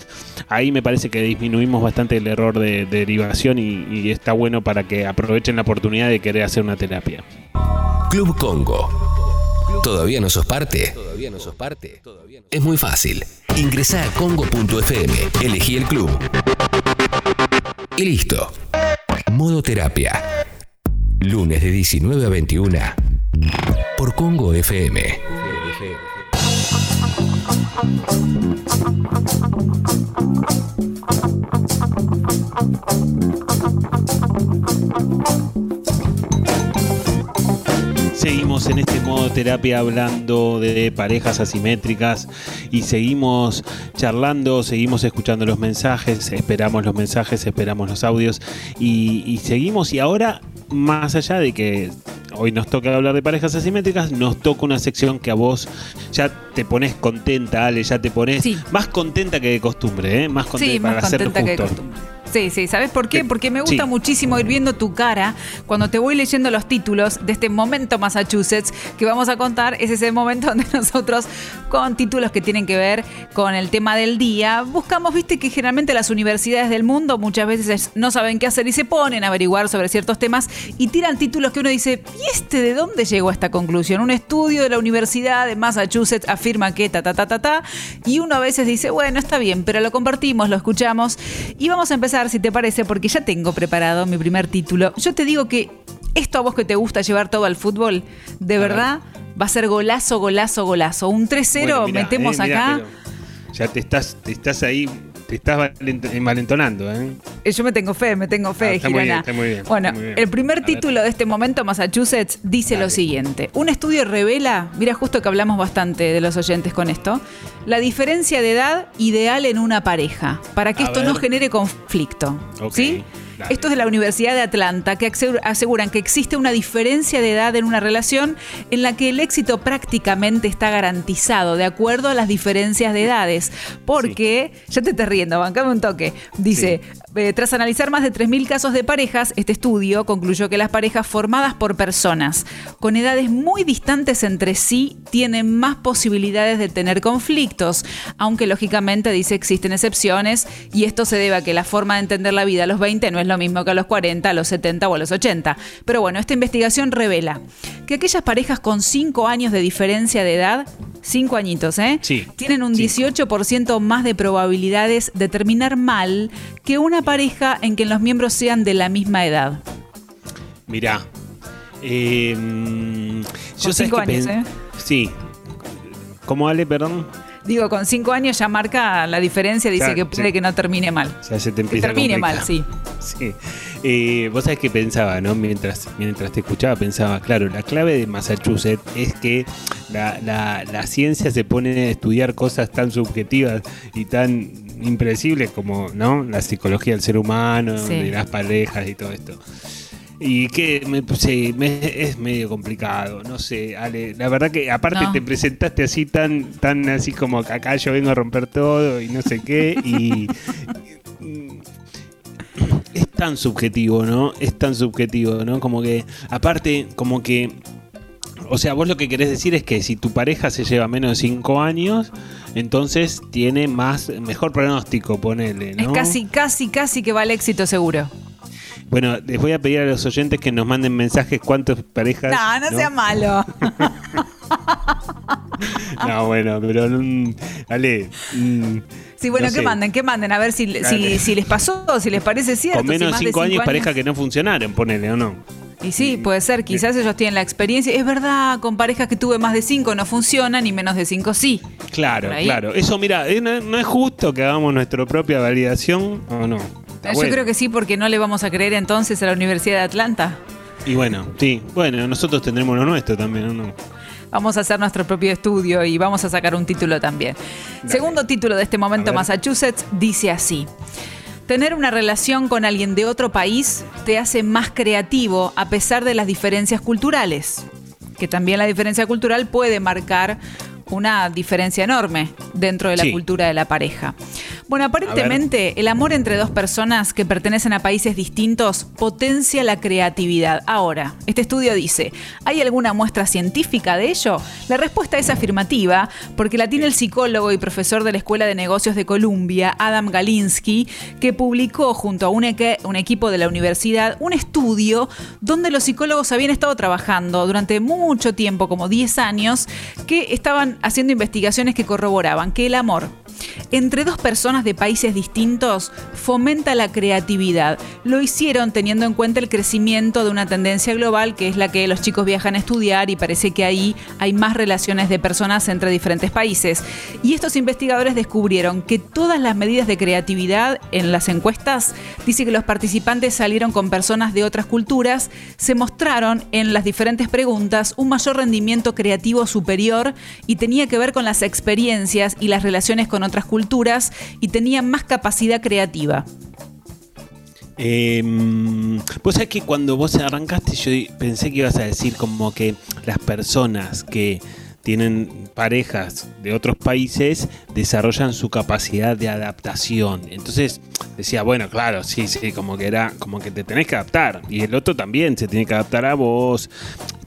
ahí me parece que disminuimos bastante el error de, derivación y, y está bueno para que aprovechen la oportunidad de querer hacer una terapia. Club Congo. ¿Todavía no sos parte? ¿Todavía no sos parte? Es muy fácil. Ingresá a congo.fm, elegí el club. Y listo. Modo terapia. Lunes de 19 a 21 por Congo FM. Seguimos en este modo terapia hablando de parejas asimétricas y seguimos charlando, seguimos escuchando los mensajes, esperamos los mensajes, esperamos los audios y, y seguimos y ahora más allá de que hoy nos toca hablar de parejas asimétricas, nos toca una sección que a vos ya te pones contenta, Ale, ya te pones Sí. más contenta que de costumbre, ¿eh? más contenta Sí, para más contenta que de justo. costumbre. Sí, sí, ¿sabes por qué? Porque me gusta Sí. muchísimo ir viendo tu cara cuando te voy leyendo los títulos de este momento Massachusetts que vamos a contar. Es ese momento donde nosotros, con títulos que tienen que ver con el tema del día, buscamos, viste, que generalmente las universidades del mundo muchas veces no saben qué hacer y se ponen a averiguar sobre ciertos temas y tiran títulos que uno dice, ¿y este de dónde llegó a esta conclusión? Un estudio de la Universidad de Massachusetts afirma que ta, ta, ta, ta, ta, y uno a veces dice, bueno, está bien, pero lo compartimos, lo escuchamos, y vamos a empezar, si te parece, porque ya tengo preparado mi primer título. Yo te digo que esto a vos que te gusta llevar todo al fútbol, de verdad, va a ser golazo, golazo, golazo. Un 3-0 Bueno, mirá, metemos eh, mirá, acá. Ya te estás, te estás ahí, te estás valent- envalentonando, ¿eh? Eh, Yo me tengo fe, me tengo fe, Ah, está muy bien, está muy bien, bueno, está muy bien. el primer título de este momento, Massachusetts, dice lo siguiente. Un estudio revela, mira justo que hablamos bastante de los oyentes con esto, la diferencia de edad ideal en una pareja, para que A esto ver. no genere conflicto. ¿Sí? Esto es de la Universidad de Atlanta, que asegu- aseguran que existe una diferencia de edad en una relación en la que el éxito prácticamente está garantizado de acuerdo a las diferencias de edades. Porque, ya te estás riendo, bancame un toque. Dice, eh, tras analizar más de 3.000 casos de parejas, este estudio concluyó que las parejas formadas por personas con edades muy distantes entre sí tienen más posibilidades de tener conflictos, aunque lógicamente dice existen excepciones y esto se debe a que la forma de entender la vida a los 20 no es lo mismo que a los 40, a los 70 o a los 80. Pero bueno, esta investigación revela que aquellas parejas con 5 años de diferencia de edad, 5 añitos, ¿eh? Sí, Tienen un cinco. 18% más de probabilidades de terminar mal que una pareja en que los miembros sean de la misma edad. Mirá. eh, mm, Con cinco que años, ¿eh? Sí. ¿Cómo Ale, perdón? Digo, con 5 años ya marca la diferencia, dice que puede que no termine mal. Ya se te Que empieza a termine mal, sí. Sí. Eh, Vos sabés que pensaba, ¿no? Mientras, mientras te escuchaba, pensaba, claro, la clave de Massachusetts es que la, la- la ciencia se pone a estudiar cosas tan subjetivas y tan impredecibles como, ¿no? La psicología del ser humano, Sí. de las parejas y todo esto. Y que me, sí, me- es medio complicado, no sé, Ale. La verdad que aparte No. te presentaste así tan, tan así como acá yo vengo a romper todo y no sé qué. Y es tan subjetivo, ¿no? Es tan subjetivo, ¿no? Como que, aparte, como que. O sea, vos lo que querés decir es que si tu pareja se lleva menos de 5 años, entonces tiene más, mejor pronóstico, ponele, ¿no? Es casi, casi, casi que va al éxito seguro. Bueno, les voy a pedir a los oyentes que nos manden mensajes cuántas parejas. No, no, sea malo. No, bueno, pero. mm, Ale. mm, Sí, bueno, no que sé. manden, que manden, a ver si, si, les pasó, si les parece cierto. Con menos si más de 5 cinco años, pareja que no funcionaron, ponele, ¿o no? Y sí, puede ser, quizás ellos tienen la experiencia. Es verdad, con parejas que tuve más de 5 no funcionan y menos de 5 sí. Claro, claro. Eso, mira, no, no es justo que hagamos nuestra propia validación, ¿o no? Está Yo bueno. creo que sí, porque no le vamos a creer entonces a la Universidad de Atlanta. Y bueno, sí, bueno, nosotros tendremos lo nuestro también, ¿o no? Vamos a hacer nuestro propio estudio y vamos a sacar un título también. Segundo título de este momento Massachusetts dice así. Tener una relación con alguien de otro país te hace más creativo a pesar de las diferencias culturales. Que también la diferencia cultural puede marcar una diferencia enorme dentro de la Sí. cultura de la pareja. Bueno, aparentemente el amor entre dos personas que pertenecen a países distintos potencia la creatividad. Ahora, este estudio dice, ¿hay alguna muestra científica de ello? La respuesta es afirmativa, porque la tiene el psicólogo y profesor de la Escuela de Negocios de Columbia, Adam Galinsky, que publicó junto a un, eque- un equipo de la universidad un estudio donde los psicólogos habían estado trabajando durante mucho tiempo, como 10 años, que estaban haciendo investigaciones que corroboraban que el amor entre dos personas de países distintos fomenta la creatividad. Lo hicieron teniendo en cuenta el crecimiento de una tendencia global que es la que los chicos viajan a estudiar y parece que ahí hay más relaciones de personas entre diferentes países. Y estos investigadores descubrieron que todas las medidas de creatividad en las encuestas dice que los participantes salieron con personas de otras culturas, se mostraron en las diferentes preguntas un mayor rendimiento creativo superior y tenía que ver con las experiencias y las relaciones con otras culturas y tenían más capacidad creativa. Eh, vos sabés que cuando vos arrancaste yo pensé que ibas a decir como que las personas que tienen parejas de otros países desarrollan su capacidad de adaptación. Entonces decía, bueno, claro, sí, sí, como que era, como que te tenés que adaptar. Y el otro también se tiene que adaptar a vos.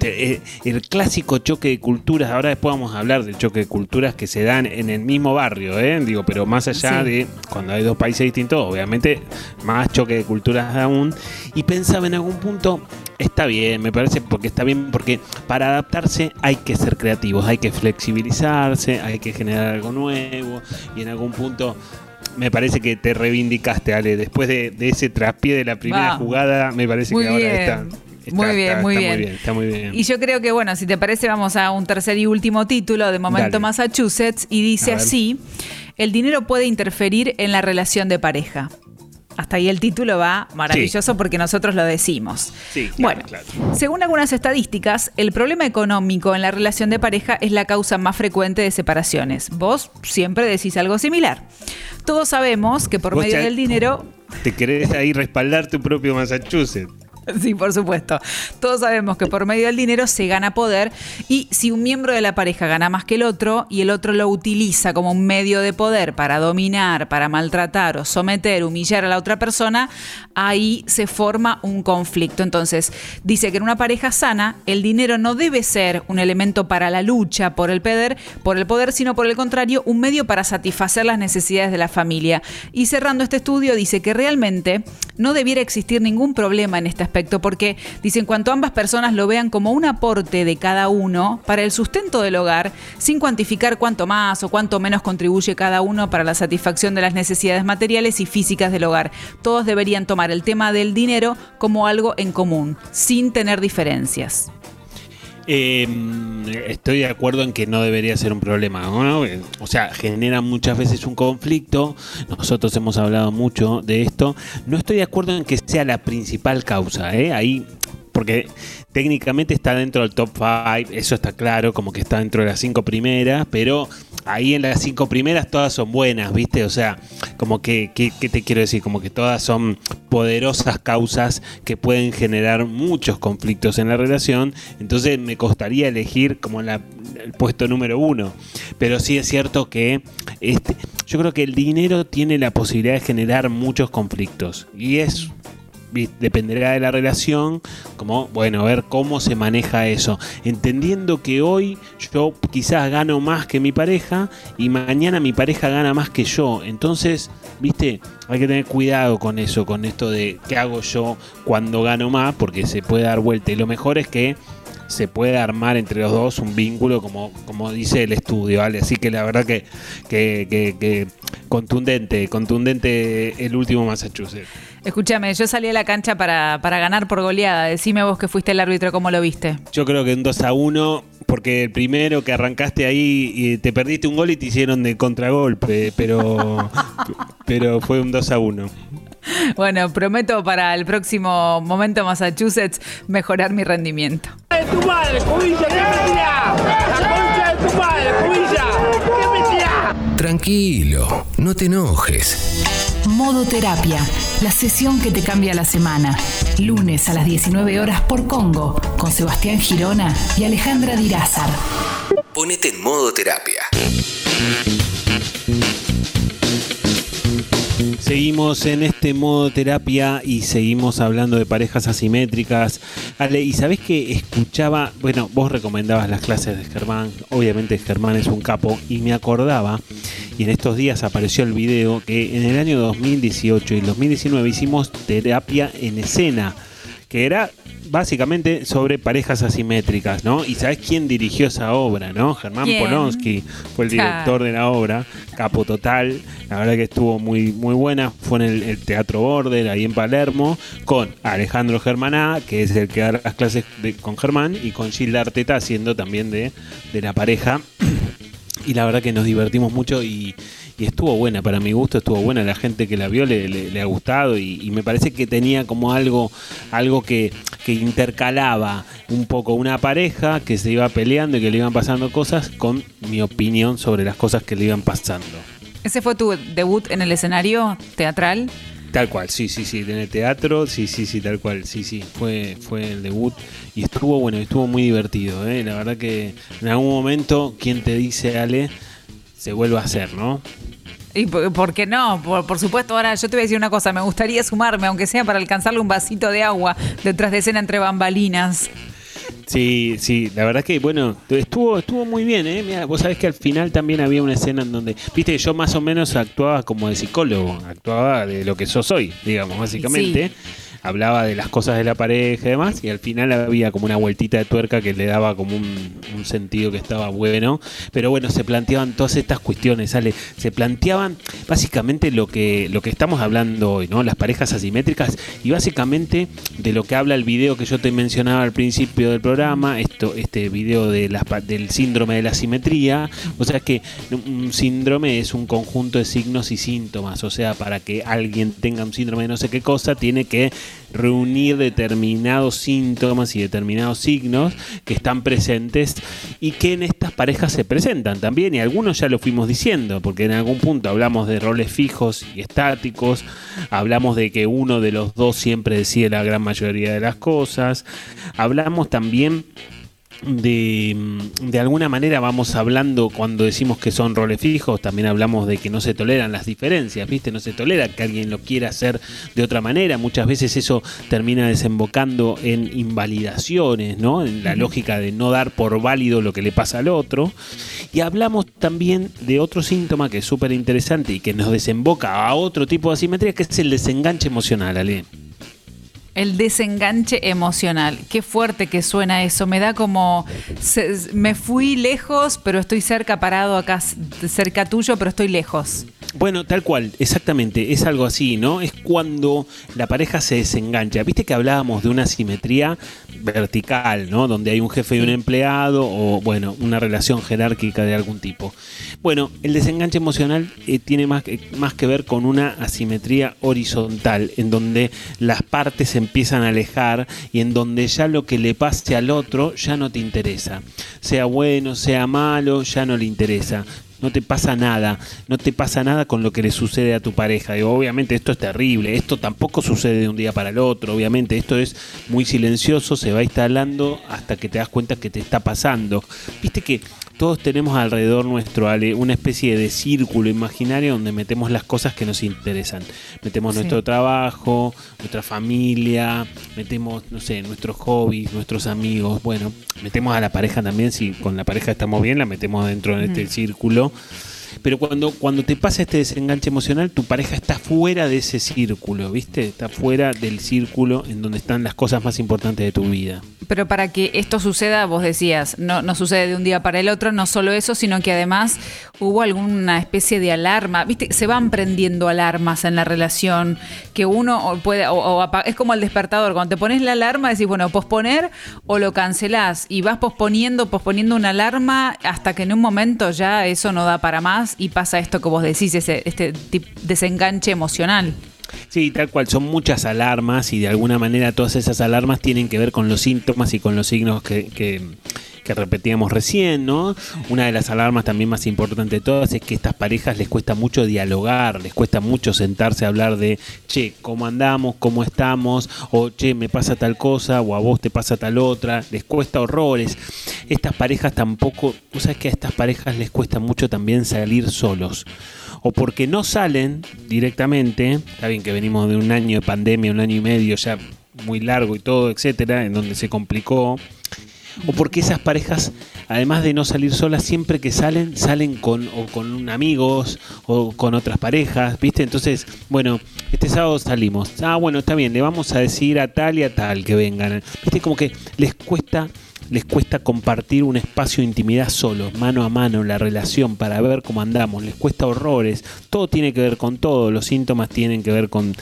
Eh, El clásico choque de culturas, ahora después vamos a hablar del choque de culturas que se dan en el mismo barrio, ¿eh? Digo, pero más allá Sí. de cuando hay dos países distintos, obviamente más choque de culturas aún. Y pensaba en algún punto, está bien, me parece porque está bien, porque para adaptarse hay que ser creativos, hay que flexibilizarse, hay que generar algo nuevo y en algún punto... Me parece que te reivindicaste, Ale. Después de, de ese traspié de la primera jugada, me parece Muy que ahora bien. está, está- Muy bien, está- muy está bien. Está muy bien. Y yo creo que, bueno, si te parece, vamos a un tercer y último título de Momento Dale. Massachusetts y dice así, el dinero puede interferir en la relación de pareja. Hasta ahí el título va maravilloso porque nosotros lo decimos. Sí, claro, bueno, claro. según algunas estadísticas, el problema económico en la relación de pareja es la causa más frecuente de separaciones. Vos siempre decís algo similar. Todos sabemos que por medio del dinero Te querés ahí respaldar tu propio Massachusetts. Sí, por supuesto. Todos sabemos que por medio del dinero se gana poder y si un miembro de la pareja gana más que el otro y el otro lo utiliza como un medio de poder para dominar, para maltratar o someter, humillar a la otra persona, ahí se forma un conflicto. Entonces, dice que en una pareja sana el dinero no debe ser un elemento para la lucha por el poder, por el poder, sino por el contrario, un medio para satisfacer las necesidades de la familia. Y cerrando este estudio dice que realmente no debiera existir ningún problema en este aspecto porque dice en cuanto ambas personas lo vean como un aporte de cada uno para el sustento del hogar, sin cuantificar cuánto más o cuánto menos contribuye cada uno para la satisfacción de las necesidades materiales y físicas del hogar. Todos deberían tomar el tema del dinero como algo en común, sin tener diferencias. Eh, estoy de acuerdo en que no debería ser un problema, ¿no? O sea, genera muchas veces un conflicto. Nosotros hemos hablado mucho de esto. No estoy de acuerdo en que sea la principal causa, ¿eh? Ahí, porque técnicamente está dentro del top 5, eso está claro, como que está dentro de las cinco primeras, pero ahí en las cinco primeras todas son buenas, ¿viste? O sea, como que, ¿qué te quiero decir? Como que todas son poderosas causas que pueden generar muchos conflictos en la relación, entonces me costaría elegir como el puesto número uno, pero sí es cierto que este, yo creo que el dinero tiene la posibilidad de generar muchos conflictos y es dependerá de la relación, como, bueno, ver cómo se maneja eso. Entendiendo que hoy yo quizás gano más que mi pareja y mañana mi pareja gana más que yo. Entonces, viste, hay que tener cuidado con eso, con esto de qué hago yo cuando gano más, porque se puede dar vuelta. Y lo mejor es que se puede armar entre los dos un vínculo como, como dice el estudio, ¿vale? Así que la verdad que, que, que- que contundente, contundente el último Massachusetts. Escúchame, yo salí a la cancha para, para ganar por goleada. Decime vos que fuiste el árbitro, ¿cómo lo viste? Yo creo que un 2 a 1, porque el primero que arrancaste ahí y te perdiste un gol y te hicieron de contragolpe, pero, pero fue un 2 a 1. Bueno, prometo para el próximo momento Massachusetts mejorar mi rendimiento. Tu madre, Cubilla! Tu madre, Cubilla! Tranquilo, no te enojes. Modo Terapia, la sesión que te cambia la semana. Lunes a las 19 horas por Congo, con Sebastián Girona y Alejandra Dirázar. Ponete en modo terapia. Seguimos en este modo terapia y seguimos hablando de parejas asimétricas. Ale, y sabés que escuchaba, bueno, vos recomendabas las clases de Germán, obviamente Germán es un capo, y me acordaba, y en estos días apareció el video, que en el año 2018 y 2019 hicimos terapia en escena, que era básicamente sobre parejas asimétricas, ¿no? Y sabes quién dirigió esa obra, ¿no? Germán ¿Quién? Polonsky fue el director de la obra, capo total. La verdad que estuvo muy, muy buena. Fue en el, el Teatro Border, ahí en Palermo, con Alejandro Germaná, que es el que da las clases de- con Germán, y con Gilda Arteta haciendo también de, de la pareja. Y la verdad que nos divertimos mucho y, estuvo buena, para mi gusto estuvo buena, la gente que la vio le, ha gustado y, y me parece que tenía como algo, algo que, que intercalaba un poco una pareja que se iba peleando y que le iban pasando cosas con mi opinión sobre las cosas que le iban pasando. ¿Ese fue tu debut en el escenario teatral? Tal cual, sí, sí, sí, en el teatro, sí, sí, sí, tal cual, sí, sí, fue, fue el debut y estuvo bueno, estuvo muy divertido, ¿eh? la verdad que en algún momento, quien te dice, Ale, se vuelve a hacer, ¿no? ¿Y por, qué no? Por, por supuesto, ahora yo te voy a decir una cosa, me gustaría sumarme, aunque sea para alcanzarle un vasito de agua detrás de escena entre bambalinas. Sí, sí, la verdad que, bueno, estuvo estuvo muy bien, ¿eh? Mirá, vos sabés que al final también había una escena en donde, viste, yo más o menos actuaba como de psicólogo, actuaba de lo que yo soy, digamos, básicamente. Hablaba de las cosas de la pareja y demás, y al final había como una vueltita de tuerca que le daba como un, un sentido que estaba bueno. Pero bueno, se planteaban todas estas cuestiones, ¿sale? Se planteaban básicamente lo que, lo que estamos hablando hoy, ¿no? Las parejas asimétricas, y básicamente de lo que habla el video que yo te mencionaba al principio del programa, esto, este video de del síndrome de la simetría, o sea que un síndrome es un conjunto de signos y síntomas, o sea, para que alguien tenga un síndrome de no sé qué cosa, tiene que reunir determinados síntomas y determinados signos que están presentes y que en estas parejas se presentan también, y algunos ya lo fuimos diciendo, porque en algún punto hablamos de roles fijos y estáticos, hablamos de que uno de los dos siempre decide la gran mayoría de las cosas, hablamos también de, mm, de alguna manera vamos hablando cuando decimos que son roles fijos, también hablamos de que no se toleran las diferencias, ¿viste? No se tolera que alguien lo quiera hacer de otra manera. Muchas veces eso termina desembocando en invalidaciones, ¿no? En la lógica de no dar por válido lo que le pasa al otro. Y hablamos también de otro síntoma que es súper interesante y que nos desemboca a otro tipo de asimetría, que es el desenganche emocional, Ale. El desenganche emocional. Qué fuerte que suena eso. Me da como. se- me fui lejos, pero estoy cerca, parado acá, cerca tuyo, pero estoy lejos. Bueno, tal cual, exactamente, es algo así, ¿no? Es cuando la pareja se desengancha. Viste que hablábamos de una simetría vertical, ¿no? Donde hay un jefe y un empleado o, bueno, una relación jerárquica de algún tipo. Bueno, el desenganche emocional eh, tiene más, que- más que ver con una asimetría horizontal, en donde las partes se empiezan a alejar y en donde ya lo que le pase al otro ya no te interesa. Sea bueno, sea malo, ya no le interesa no te pasa nada, no te pasa nada con lo que le sucede a tu pareja. Obviamente esto es terrible, esto tampoco sucede de un día para el otro, obviamente esto es muy silencioso, se va instalando hasta que te das cuenta que te está pasando. Viste que todos tenemos alrededor nuestro, Ale, una especie de círculo imaginario donde metemos las cosas que nos interesan. Metemos Sí. nuestro trabajo, nuestra familia, metemos, no sé, nuestros hobbies, nuestros amigos, bueno, metemos a la pareja también, si con la pareja estamos bien, la metemos dentro de este círculo. Pero cuando, cuando te pasa este desenganche emocional, tu pareja está fuera de ese círculo, ¿viste? Está fuera del círculo en donde están las cosas más importantes de tu vida. Pero para que esto suceda, vos decías, no, no sucede de un día para el otro, no solo eso, sino que además hubo alguna especie de alarma. Viste, se van prendiendo alarmas en la relación que uno puede, o, o es como el despertador, cuando te pones la alarma decís, bueno, posponer o lo cancelás y vas posponiendo, posponiendo una alarma hasta que en un momento ya eso no da para más y pasa esto que vos decís, ese, este desenganche emocional. Sí, tal cual, son muchas alarmas y de alguna manera todas esas alarmas tienen que ver con los síntomas y con los signos que, que- repetíamos recién, ¿no? Una de las alarmas también más importantes de todas es que a estas parejas les cuesta mucho dialogar, les cuesta mucho sentarse a hablar de, che, ¿cómo andamos? ¿Cómo estamos? O, che, me pasa tal cosa, o a vos te pasa tal otra, les cuesta horrores. Estas parejas tampoco, o sabes que a estas parejas les cuesta mucho también salir solos o porque no salen directamente, está bien que venimos de un año de pandemia, un año y medio ya muy largo y todo, etcétera, en donde se complicó, o porque esas parejas, además de no salir solas, siempre que salen, salen con, o con amigos o con otras parejas, ¿viste? Entonces, bueno, este sábado salimos. Ah, bueno, está bien, le vamos a decir a tal y a tal que vengan. ¿Viste? Como que les cuesta les cuesta compartir un espacio de intimidad solos, mano a mano, la relación para ver cómo andamos, les cuesta horrores, todo tiene que ver con todo, los síntomas tienen que ver con,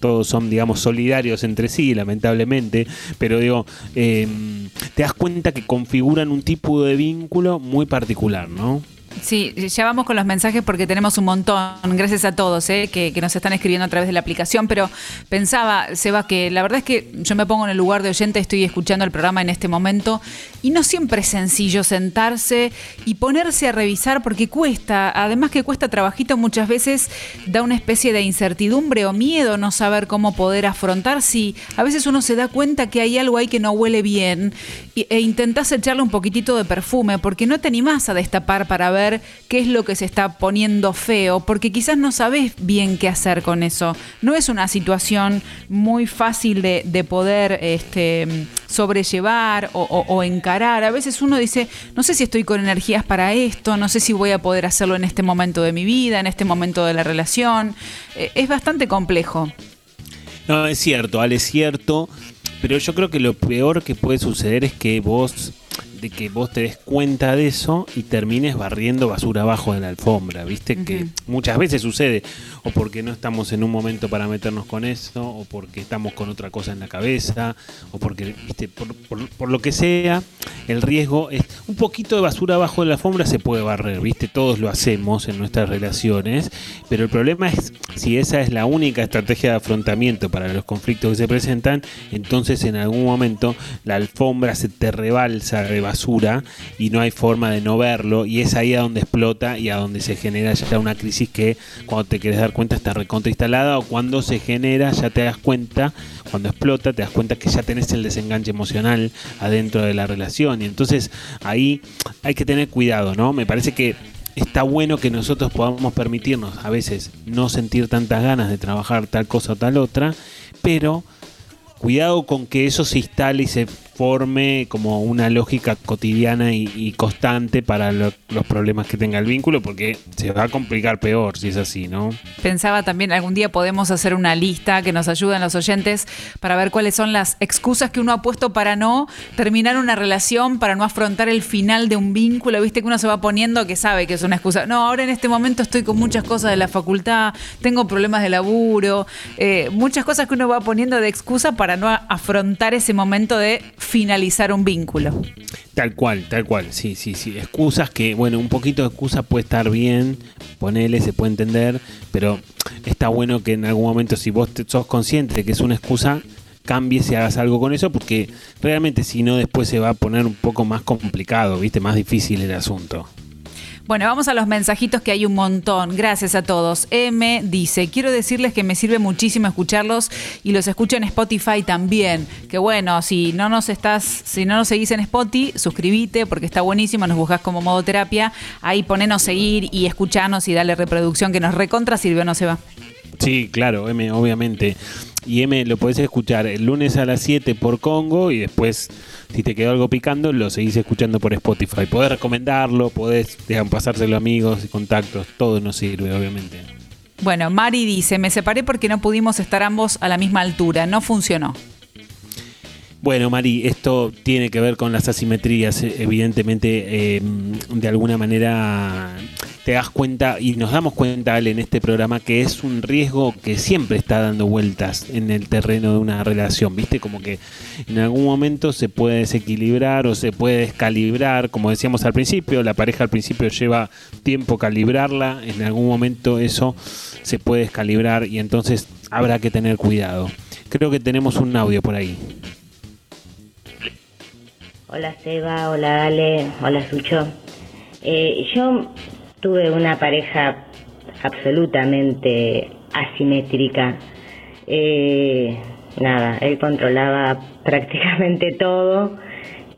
todos son, digamos, solidarios entre sí, lamentablemente, pero digo, em, te das cuenta que configuran un tipo de vínculo muy particular, ¿no? Sí, ya vamos con los mensajes porque tenemos un montón, gracias a todos eh, que, nos están escribiendo a través de la aplicación, pero pensaba, Seba, que la verdad es que yo me pongo en el lugar de oyente, estoy escuchando el programa en este momento y no siempre es sencillo sentarse y ponerse a revisar porque cuesta, además que cuesta trabajito muchas veces, da una especie de incertidumbre o miedo no saber cómo poder afrontar si a veces uno se da cuenta que hay algo ahí que no huele bien e intentás echarle un poquitito de perfume porque no te animás a destapar para ver qué es lo que se está poniendo feo, porque quizás no sabes bien qué hacer con eso. No es una situación muy fácil de, poder este, sobrellevar o, encarar. A veces uno dice, no sé si estoy con energías para esto, no sé si voy a poder hacerlo en este momento de mi vida, en este momento de la relación. Eh, es bastante complejo. No, es cierto, Ale, es cierto. Pero yo creo que lo peor que puede suceder es que vos de que vos te des cuenta de eso y termines barriendo basura abajo de la alfombra, ¿viste? Que muchas veces sucede, o porque no estamos en un momento para meternos con eso, o porque estamos con otra cosa en la cabeza, o porque, ¿viste? Por, por, lo que sea, el riesgo es un poquito de basura abajo de la alfombra se puede barrer, ¿viste? Todos lo hacemos en nuestras relaciones, pero el problema es si esa es la única estrategia de afrontamiento para los conflictos que se presentan, entonces en algún momento la alfombra se te rebalsa de basura y no hay forma de no verlo y es ahí a donde explota y a donde se genera ya una crisis que cuando te quieres dar cuenta está recontra instalada o cuando se genera ya te das cuenta, cuando explota te das cuenta que ya tenés el desenganche emocional adentro de la relación y entonces ahí hay que tener cuidado, ¿no? Me parece que está bueno que nosotros podamos permitirnos a veces no sentir tantas ganas de trabajar tal cosa o tal otra, pero cuidado con que eso se instale y se como una lógica cotidiana y, constante para los problemas que tenga el vínculo, porque se va a complicar peor si es así, ¿no? Pensaba también, algún día podemos hacer una lista que nos ayude a los oyentes para ver cuáles son las excusas que uno ha puesto para no terminar una relación, para no afrontar el final de un vínculo, viste que uno se va poniendo que sabe que es una excusa. No, ahora en este momento estoy con muchas cosas de la facultad, tengo problemas de laburo, eh, muchas cosas que uno va poniendo de excusa para no afrontar ese momento de finalizar un vínculo. Tal cual, tal cual, sí, sí, sí. Excusas que, bueno, un poquito de excusa puede estar bien, ponele, se puede entender, pero está bueno que en algún momento, si vos sos consciente de que es una excusa, cambies y hagas algo con eso, porque realmente si no, después se va a poner un poco más complicado, ¿viste? Más difícil el asunto. Bueno, vamos a los mensajitos que hay un montón. Gracias a todos. M dice, quiero decirles que me sirve muchísimo escucharlos y los escucho en Spotify también. Que bueno, si no nos estás, si no nos seguís en Spotify, suscríbete porque está buenísimo, nos buscas como modo terapia. Ahí ponenos seguir y escuchanos y dale reproducción que nos recontra sirve o no se va. Sí, claro, M, obviamente. Y M lo podés escuchar el lunes a las 7 por Congo y después, si te quedó algo picando, lo seguís escuchando por Spotify. Podés recomendarlo, podés pasárselo a amigos y contactos, todo nos sirve, obviamente. Bueno, Mari dice, me separé porque no pudimos estar ambos a la misma altura, no funcionó. Bueno, Mari, esto tiene que ver con las asimetrías. Evidentemente, eh, de alguna manera te das cuenta y nos damos cuenta, Ale, en este programa que es un riesgo que siempre está dando vueltas en el terreno de una relación. ¿Viste? Como que en algún momento se puede desequilibrar o se puede descalibrar. Como decíamos al principio, la pareja al principio lleva tiempo calibrarla. En algún momento eso se puede descalibrar y entonces habrá que tener cuidado. Creo que tenemos un audio por ahí. Hola Seba, hola Ale, hola Sucho. Eh, yo tuve una pareja absolutamente asimétrica. Eh, nada, él controlaba prácticamente todo.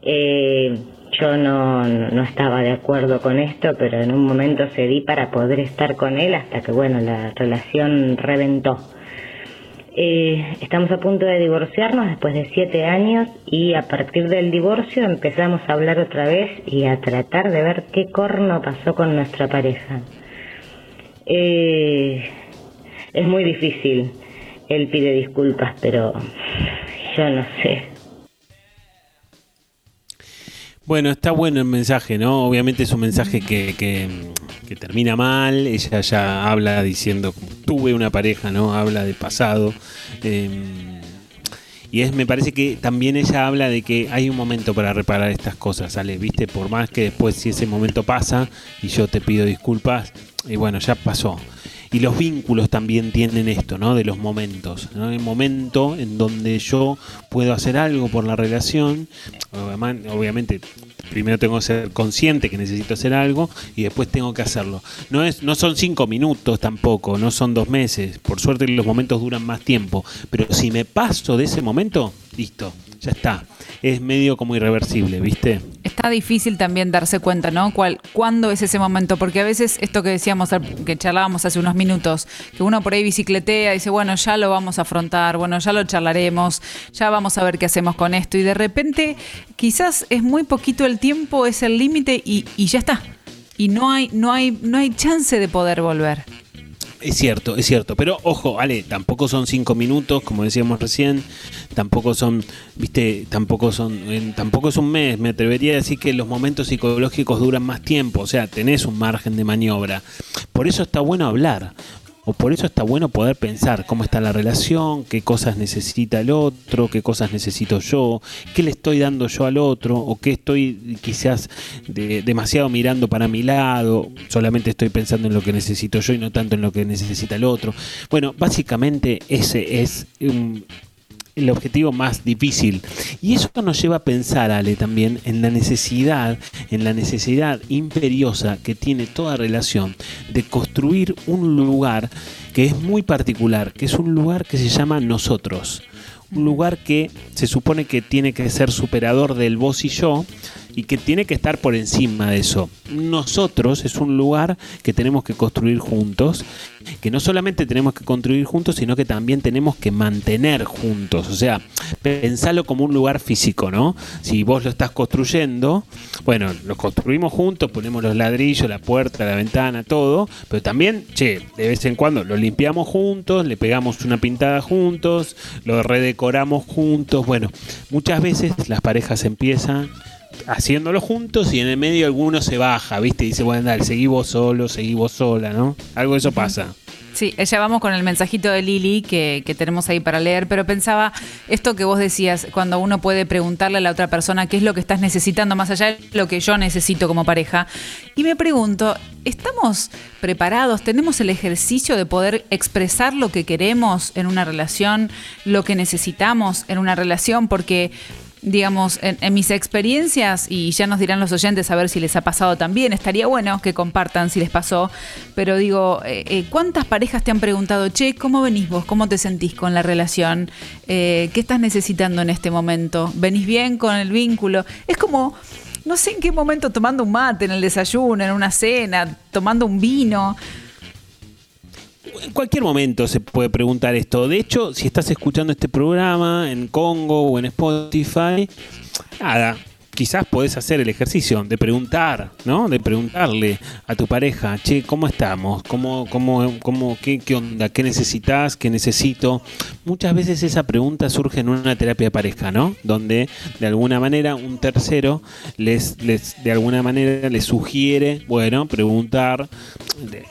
Eh, yo no, no estaba de acuerdo con esto, pero en un momento cedí para poder estar con él hasta que, bueno, la relación reventó. Eh, estamos a punto de divorciarnos después de siete años y a partir del divorcio empezamos a hablar otra vez y a tratar de ver qué corno pasó con nuestra pareja. Eh, es muy difícil. Él pide disculpas, pero yo no sé. Bueno, está bueno el mensaje, ¿no? Obviamente es un mensaje que, que, termina mal. Ella ya habla diciendo, tuve una pareja, ¿no? Habla de pasado. Eh, y es, me parece que también ella habla de que hay un momento para reparar estas cosas, ¿sale? ¿Viste? Por más que después si ese momento pasa y yo te pido disculpas, y bueno, ya pasó. Y los vínculos también tienen esto, ¿no? De los momentos. ¿no? El momento en donde yo puedo hacer algo por la relación. Obviamente, primero tengo que ser consciente que necesito hacer algo y después tengo que hacerlo. No, es, no son cinco minutos tampoco, no son dos meses. Por suerte los momentos duran más tiempo. Pero si me paso de ese momento, listo, ya está. Es medio como irreversible, ¿viste? Está difícil también darse cuenta, ¿no? ¿Cuál, ¿Cuándo es ese momento? Porque a veces esto que decíamos, que charlábamos hace unos minutos, que uno por ahí bicicletea y dice, bueno, ya lo vamos a afrontar, bueno, ya lo charlaremos, ya vamos a ver qué hacemos con esto. Y de repente, quizás es muy poquito el tiempo, es el límite y, y ya está. Y no hay, no hay, no hay chance de poder volver. Es cierto, es cierto. Pero ojo, Ale, tampoco son cinco minutos, como decíamos recién. Tampoco son, viste, tampoco son, tampoco es un mes. Me atrevería a decir que los momentos psicológicos duran más tiempo. O sea, tenés un margen de maniobra. Por eso está bueno hablar. O por eso está bueno poder pensar cómo está la relación, qué cosas necesita el otro, qué cosas necesito yo, qué le estoy dando yo al otro, o qué estoy quizás de, demasiado mirando para mi lado, solamente estoy pensando en lo que necesito yo y no tanto en lo que necesita el otro. Bueno, básicamente ese es un el objetivo más difícil. Y eso nos lleva a pensar, Ale, también en la necesidad, en la necesidad imperiosa que tiene toda relación de construir un lugar que es muy particular, que es un lugar que se llama nosotros. Un lugar que se supone que tiene que ser superador del vos y yo, y que tiene que estar por encima de eso. Nosotros es un lugar que tenemos que construir juntos, que no solamente tenemos que construir juntos, sino que también tenemos que mantener juntos. O sea, pensalo como un lugar físico, ¿no? Si vos lo estás construyendo, bueno, lo construimos juntos, ponemos los ladrillos, la puerta, la ventana, todo, pero también, che, de vez en cuando lo limpiamos juntos, le pegamos una pintada juntos, lo redecoramos juntos. Bueno, muchas veces las parejas empiezan haciéndolo juntos y en el medio alguno se baja, ¿viste? Y dice, bueno, dale, seguí vos solo, seguí vos sola, ¿no? Algo de eso pasa. Sí, ya vamos con el mensajito de Lili que, que, tenemos ahí para leer, pero pensaba esto que vos decías, cuando uno puede preguntarle a la otra persona qué es lo que estás necesitando más allá de lo que yo necesito como pareja. Y me pregunto, ¿estamos preparados? ¿Tenemos el ejercicio de poder expresar lo que queremos en una relación, lo que necesitamos en una relación? Porque digamos, en, en, mis experiencias, y ya nos dirán los oyentes a ver si les ha pasado también, estaría bueno que compartan si les pasó, pero digo, eh, eh, ¿cuántas parejas te han preguntado, che, ¿cómo venís vos? ¿Cómo te sentís con la relación? Eh, ¿Qué estás necesitando en este momento? ¿Venís bien con el vínculo? Es como... No sé en qué momento tomando un mate en el desayuno, en una cena, tomando un vino en cualquier momento se puede preguntar esto. De hecho, si estás escuchando este programa en Congo o en Spotify, nada, quizás podés hacer el ejercicio de preguntar, ¿no? De preguntarle a tu pareja, che, ¿cómo estamos? ¿Cómo, cómo, cómo, qué, qué onda? ¿Qué necesitas? ¿Qué necesito? Muchas veces esa pregunta surge en una terapia de pareja, ¿no? Donde de alguna manera un tercero les, les de alguna manera les sugiere, bueno, preguntar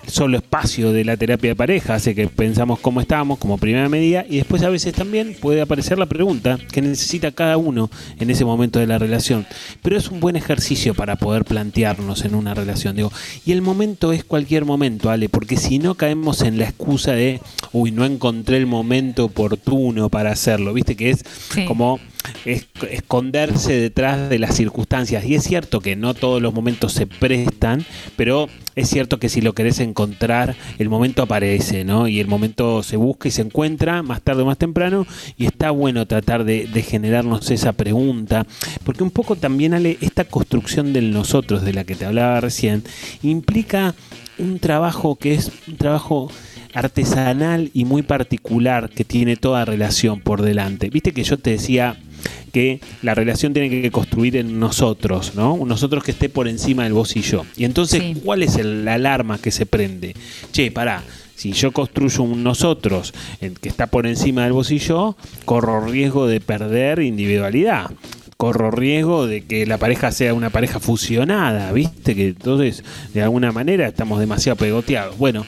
solo espacio de la terapia de pareja, hace que pensamos cómo estamos como primera medida y después a veces también puede aparecer la pregunta que necesita cada uno en ese momento de la relación pero es un buen ejercicio para poder plantearnos en una relación. Digo, y el momento es cualquier momento, Ale, porque si no caemos en la excusa de, uy, no encontré el momento oportuno para hacerlo, viste que es como esconderse detrás de las circunstancias. Y es cierto que no todos los momentos se prestan, pero es cierto que si lo querés encontrar, el momento aparece, ¿no? Y el momento se busca y se encuentra más tarde o más temprano. Y está bueno tratar de, generarnos esa pregunta, porque un poco también, Ale, esta construcción del nosotros de la que te hablaba recién, implica un trabajo que es un trabajo artesanal y muy particular que tiene toda relación por delante. Viste que yo te decía que la relación tiene que construir en nosotros, ¿no? Un nosotros que esté por encima del vos y yo. Y entonces, Sí. ¿cuál es el- la alarma que se prende? Che, pará, si yo construyo un nosotros el que está por encima del vos y yo, corro riesgo de perder individualidad. Corro riesgo de que la pareja sea una pareja fusionada, ¿viste? Que entonces, de alguna manera, estamos demasiado pegoteados. Bueno,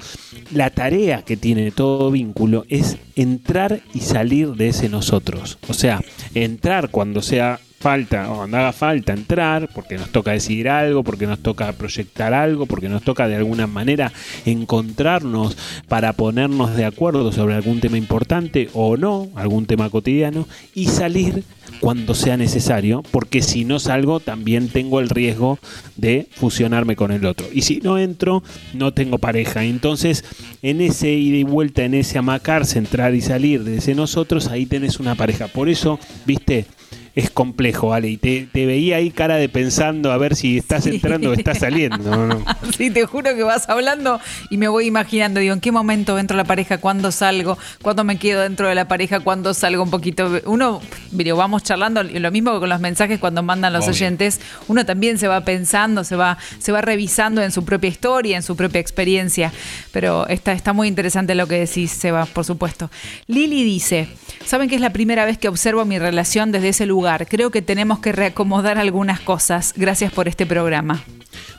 la tarea que tiene todo vínculo es entrar y salir de ese nosotros. O sea, entrar cuando sea falta o cuando haga falta entrar, porque nos toca decidir algo, porque nos toca proyectar algo, porque nos toca de alguna manera encontrarnos para ponernos de acuerdo sobre algún tema importante o no, algún tema cotidiano, y salir cuando sea necesario, porque si no salgo también tengo el riesgo de fusionarme con el otro. Y si no entro, no tengo pareja. Entonces, en ese ida y vuelta, en ese amacarse, entrar y salir de ese nosotros, ahí tenés una pareja. Por eso, viste, es complejo, Ale. Y te, te veía ahí cara de pensando a ver si estás entrando o estás saliendo. Sí, te juro que vas hablando y me voy imaginando, digo, ¿en qué momento entro a la pareja? ¿Cuándo salgo? ¿Cuándo me quedo dentro de la pareja? ¿Cuándo salgo un poquito? Uno, digo, vamos charlando, lo mismo que con los mensajes cuando mandan los Obvio. oyentes, uno también se va pensando, se va, se va revisando en su propia historia, en su propia experiencia. Pero está, está muy interesante lo que decís, Seba, por supuesto. Lili dice, ¿saben que es la primera vez que observo mi relación desde ese lugar? Creo que tenemos que reacomodar algunas cosas. Gracias por este programa.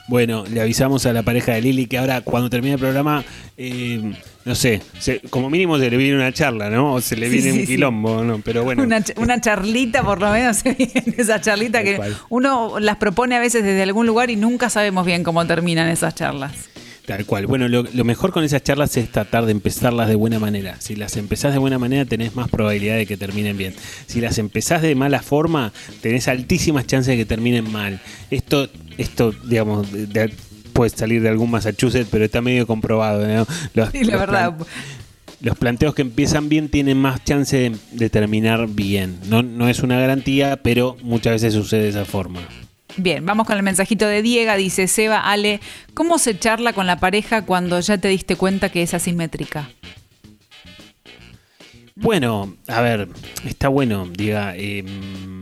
Bueno, le avisamos a la pareja de Lili que ahora cuando termine el programa, eh, no sé, se- como mínimo se le viene una charla, ¿no? O se le viene sí, un sí. quilombo, ¿no? Pero bueno. Una, una charlita, por lo menos, se viene esa charlita que uno las propone a veces desde algún lugar y nunca sabemos bien cómo terminan esas charlas. Tal cual. Bueno, lo, lo mejor con esas charlas es tratar de empezarlas de buena manera. Si las empezás de buena manera, tenés más probabilidad de que terminen bien. Si las empezás de mala forma, tenés altísimas chances de que terminen mal. Esto, esto digamos, de- de- puede salir de algún Massachusetts, pero está medio comprobado. ¿no? Los- Sí, la los verdad. plan- los planteos que empiezan bien tienen más chance de, de terminar bien. No, no es una garantía, pero muchas veces sucede de esa forma. Bien, vamos con el mensajito de Diego. Dice Seba, Ale, ¿cómo se charla con la pareja cuando ya te diste cuenta que es asimétrica? Bueno, a ver, está bueno, diga. em,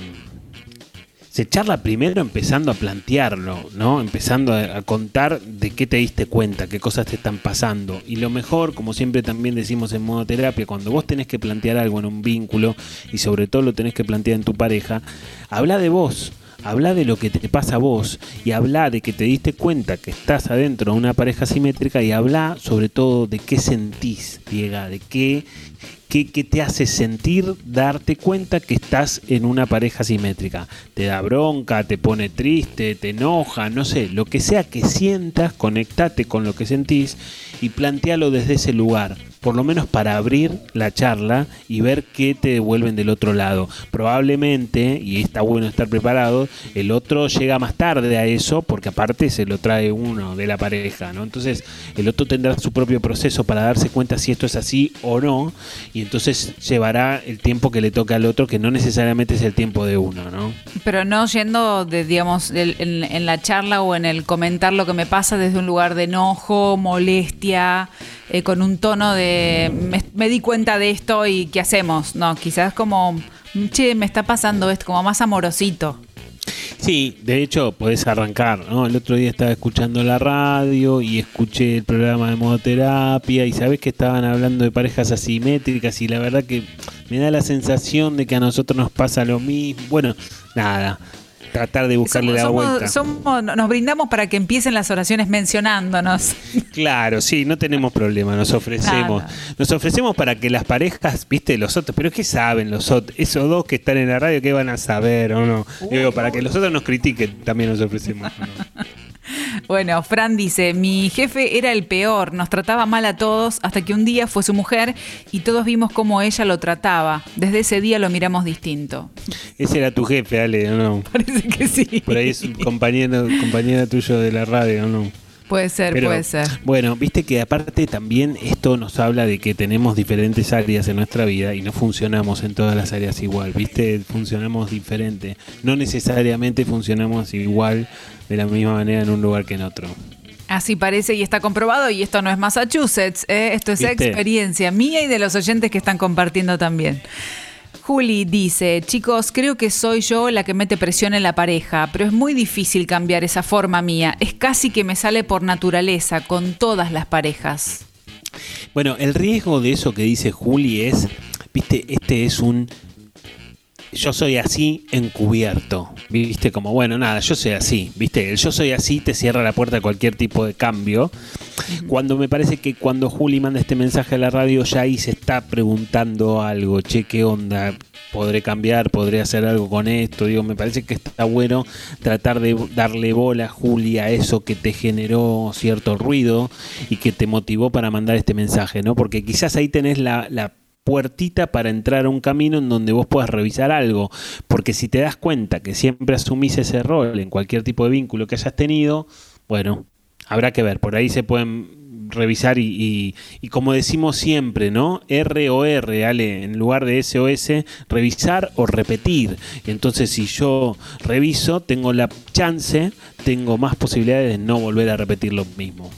se charla primero empezando a plantearlo, ¿no? Empezando a, a contar de qué te diste cuenta, qué cosas te están pasando. Y lo mejor, como siempre también decimos en modo terapia, cuando vos tenés que plantear algo en un vínculo y sobre todo lo tenés que plantear en tu pareja, habla de vos. Habla de lo que te pasa a vos y habla de que te diste cuenta que estás adentro de una pareja simétrica y habla sobre todo de qué sentís, Diega, de qué, qué, qué te hace sentir darte cuenta que estás en una pareja simétrica. Te da bronca, te pone triste, te enoja, no sé, lo que sea que sientas, conectate con lo que sentís y plantealo desde ese lugar. Por lo menos para abrir la charla y ver qué te devuelven del otro lado. Probablemente, y está bueno estar preparado, el otro llega más tarde a eso porque aparte se lo trae uno de la pareja, ¿no? Entonces el otro tendrá su propio proceso para darse cuenta si esto es así o no y entonces llevará el tiempo que le toca al otro que no necesariamente es el tiempo de uno, ¿no? Pero no yendo, de, digamos, en, en la charla o en el comentar lo que me pasa desde un lugar de enojo, molestia, eh, con un tono de me, di cuenta de esto y qué hacemos. No, quizás como, che, me está pasando esto, como más amorosito. Sí, de hecho podés arrancar, ¿no? El otro día estaba escuchando la radio y escuché el programa de modoterapia y sabés que estaban hablando de parejas asimétricas y la verdad que me da la sensación de que a nosotros nos pasa lo mismo. Bueno, nada, tratar de buscarle la vuelta. somos- nos brindamos para que empiecen las oraciones mencionándonos. Claro, sí, no tenemos problema, nos ofrecemos. Nos ofrecemos para que las parejas, viste, los otros, pero ¿qué saben los otros? Esos dos que están en la radio, ¿qué van a saber o no? Digo, para que los otros nos critiquen, también nos ofrecemos. Bueno, Fran dice, mi jefe era el peor, nos trataba mal a todos hasta que un día fue su mujer y todos vimos cómo ella lo trataba. Desde ese día lo miramos distinto. Ese era tu jefe, Ale, ¿o no? Parece que sí. Por ahí es un compañero, compañero tuyo de la radio, ¿o no? Puede ser, Pero, puede ser. Bueno, viste que aparte también esto nos habla de que tenemos diferentes áreas en nuestra vida y no funcionamos en todas las áreas igual, viste, funcionamos diferente. No necesariamente funcionamos igual de la misma manera en un lugar que en otro. Así parece y está comprobado y esto no es Massachusetts, ¿eh? esto es ¿Viste? experiencia mía y de los oyentes que están compartiendo también. Juli dice, chicos, creo que soy yo la que mete presión en la pareja, pero es muy difícil cambiar esa forma mía. Es casi que me sale por naturaleza con todas las parejas. Bueno, el riesgo de eso que dice Juli es, viste, este es un yo soy así encubierto, viste, como bueno, nada, yo soy así, viste, el yo soy así te cierra la puerta a cualquier tipo de cambio. Cuando me parece que cuando Juli manda este mensaje a la radio ya ahí se está preguntando algo, che, ¿qué onda? ¿Podré cambiar? ¿Podré hacer algo con esto? Digo, me parece que está bueno tratar de darle bola, Juli, a eso que te generó cierto ruido y que te motivó para mandar este mensaje, ¿no? Porque quizás ahí tenés la, la puertita para entrar a un camino en donde vos puedas revisar algo. Porque si te das cuenta que siempre asumís ese rol en cualquier tipo de vínculo que hayas tenido, bueno, habrá que ver. Por ahí se pueden revisar y, y- y como decimos siempre, ¿no? R o R, Ale, en lugar de SOS, revisar o repetir. Entonces si yo reviso, tengo la chance, tengo más posibilidades de no volver a repetir lo mismo.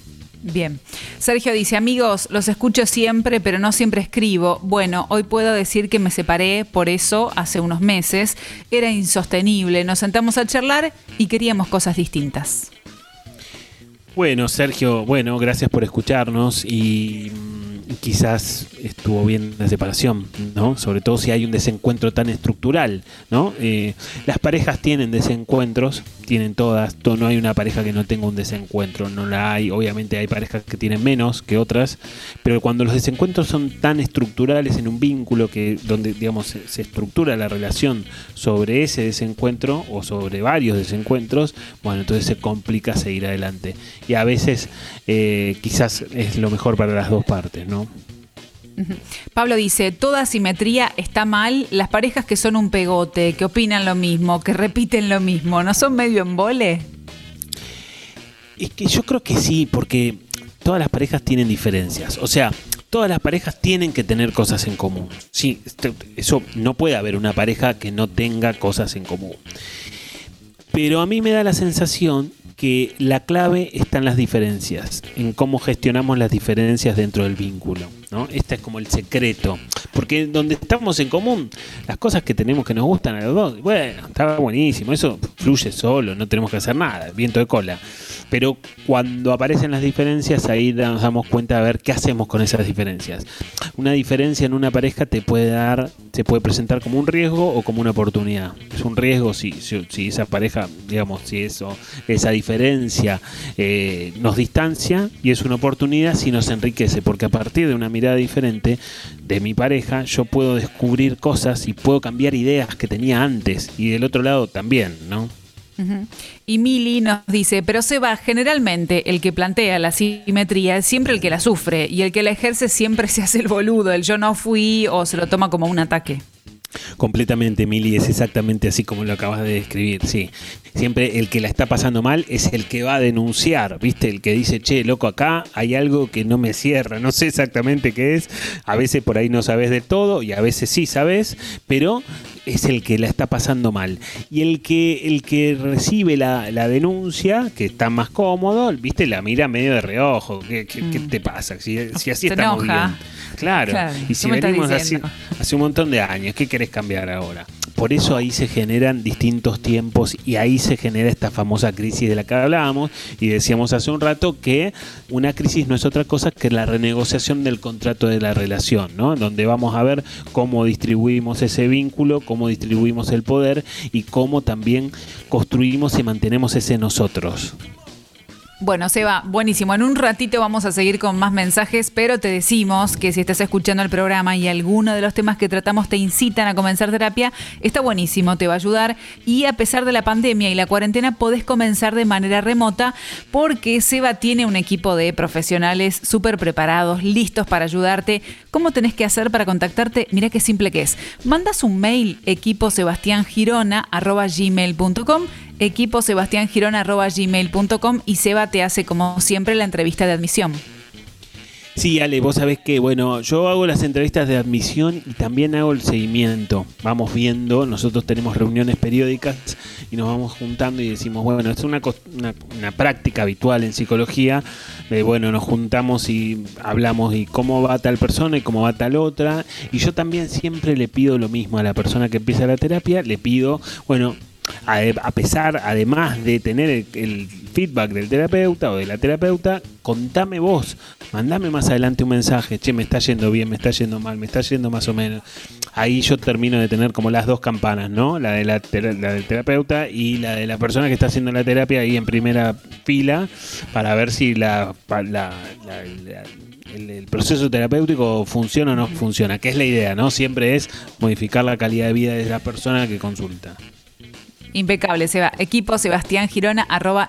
Bien. Sergio dice, amigos, los escucho siempre, pero no siempre escribo. Bueno, hoy puedo decir que me separé por eso hace unos meses. Era insostenible. Nos sentamos a charlar y queríamos cosas distintas. Bueno, Sergio, bueno, gracias por escucharnos y mm, quizás estuvo bien la separación, ¿no? Sobre todo si hay un desencuentro tan estructural, ¿no? Eh, las parejas tienen desencuentros, tienen todas, to- no hay una pareja que no tenga un desencuentro, no la hay, obviamente hay parejas que tienen menos que otras, pero cuando los desencuentros son tan estructurales en un vínculo que donde digamos se, se estructura la relación sobre ese desencuentro o sobre varios desencuentros, bueno, entonces se complica seguir adelante. Y a veces eh, quizás es lo mejor para las dos partes, ¿no? Pablo dice, toda simetría está mal. Las parejas que son un pegote, que opinan lo mismo, que repiten lo mismo, ¿no son medio embole? Es que yo creo que sí, porque todas las parejas tienen diferencias. O sea, todas las parejas tienen que tener cosas en común. Sí, eso no puede haber una pareja que no tenga cosas en común. Pero a mí me da la sensación que la clave está en las diferencias, en cómo gestionamos las diferencias dentro del vínculo. ¿No? Este es como el secreto. Porque donde estamos en común, las cosas que tenemos que nos gustan a los dos, bueno, está buenísimo, eso fluye solo, no tenemos que hacer nada, viento de cola. Pero cuando aparecen las diferencias, ahí nos damos cuenta de ver qué hacemos con esas diferencias. Una diferencia en una pareja te puede dar, se puede presentar como un riesgo o como una oportunidad. Es un riesgo si, si, si esa pareja, digamos, si eso, esa diferencia eh, nos distancia y es una oportunidad si nos enriquece, porque a partir de una mirada diferente de mi pareja, yo puedo descubrir cosas y puedo cambiar ideas que tenía antes y del otro lado también, ¿no? Y Mili nos dice, pero Seba, generalmente el que plantea la simetría es siempre el que la sufre y el que la ejerce siempre se hace el boludo, el yo no fui o se lo toma como un ataque. Completamente, Mili, es exactamente así como lo acabas de describir, sí. Siempre el que la está pasando mal es el que va a denunciar, ¿viste? El que dice, che, loco, acá hay algo que no me cierra, no sé exactamente qué es. A veces por ahí no sabes de todo y a veces sí sabes, pero es el que la está pasando mal. Y el que, el que recibe la, la denuncia, que está más cómodo, ¿viste? La mira medio de reojo. ¿Qué, qué- qué te pasa? Si, si así estamos enoja. bien. Claro. Claro, Y si ¿qué me estás venimos así hace un montón de años, ¿qué querés cambiar ahora? Por eso ahí se generan distintos tiempos y ahí se genera esta famosa crisis de la que hablábamos y decíamos hace un rato que una crisis no es otra cosa que la renegociación del contrato de la relación, ¿no? Donde vamos a ver cómo distribuimos ese vínculo, cómo distribuimos el poder y cómo también construimos y mantenemos ese nosotros. Bueno, Seba, buenísimo. En un ratito vamos a seguir con más mensajes, pero te decimos que si estás escuchando el programa y alguno de los temas que tratamos te incitan a comenzar terapia, está buenísimo, te va a ayudar. Y a pesar de la pandemia y la cuarentena, podés comenzar de manera remota porque Seba tiene un equipo de profesionales súper preparados, listos para ayudarte. ¿Cómo tenés que hacer para contactarte? Mira qué simple que es. Mandas un mail equipo gmail.com equipo gmail.com y Seba te hace como siempre la entrevista de admisión. Sí, Ale, vos sabés que, bueno, yo hago las entrevistas de admisión y también hago el seguimiento. Vamos viendo, nosotros tenemos reuniones periódicas y nos vamos juntando y decimos, bueno, es una, una práctica habitual en psicología. de, bueno, nos juntamos y hablamos y cómo va tal persona y cómo va tal otra. Y yo también siempre le pido lo mismo a la persona que empieza la terapia, le pido, bueno, a, pesar, además de tener el, feedback del terapeuta o de la terapeuta, contame vos, mandame más adelante un mensaje, che, me está yendo bien, me está yendo mal, me está yendo más o menos. Ahí yo termino de tener como las dos campanas, ¿no? La, de la, del terapeuta y la de la persona que está haciendo la terapia ahí en primera fila para ver si la- la- el, el proceso terapéutico funciona o no funciona, que es la idea, ¿no? Siempre es modificar la calidad de vida de la persona que consulta. Impecable, Seba. Equipo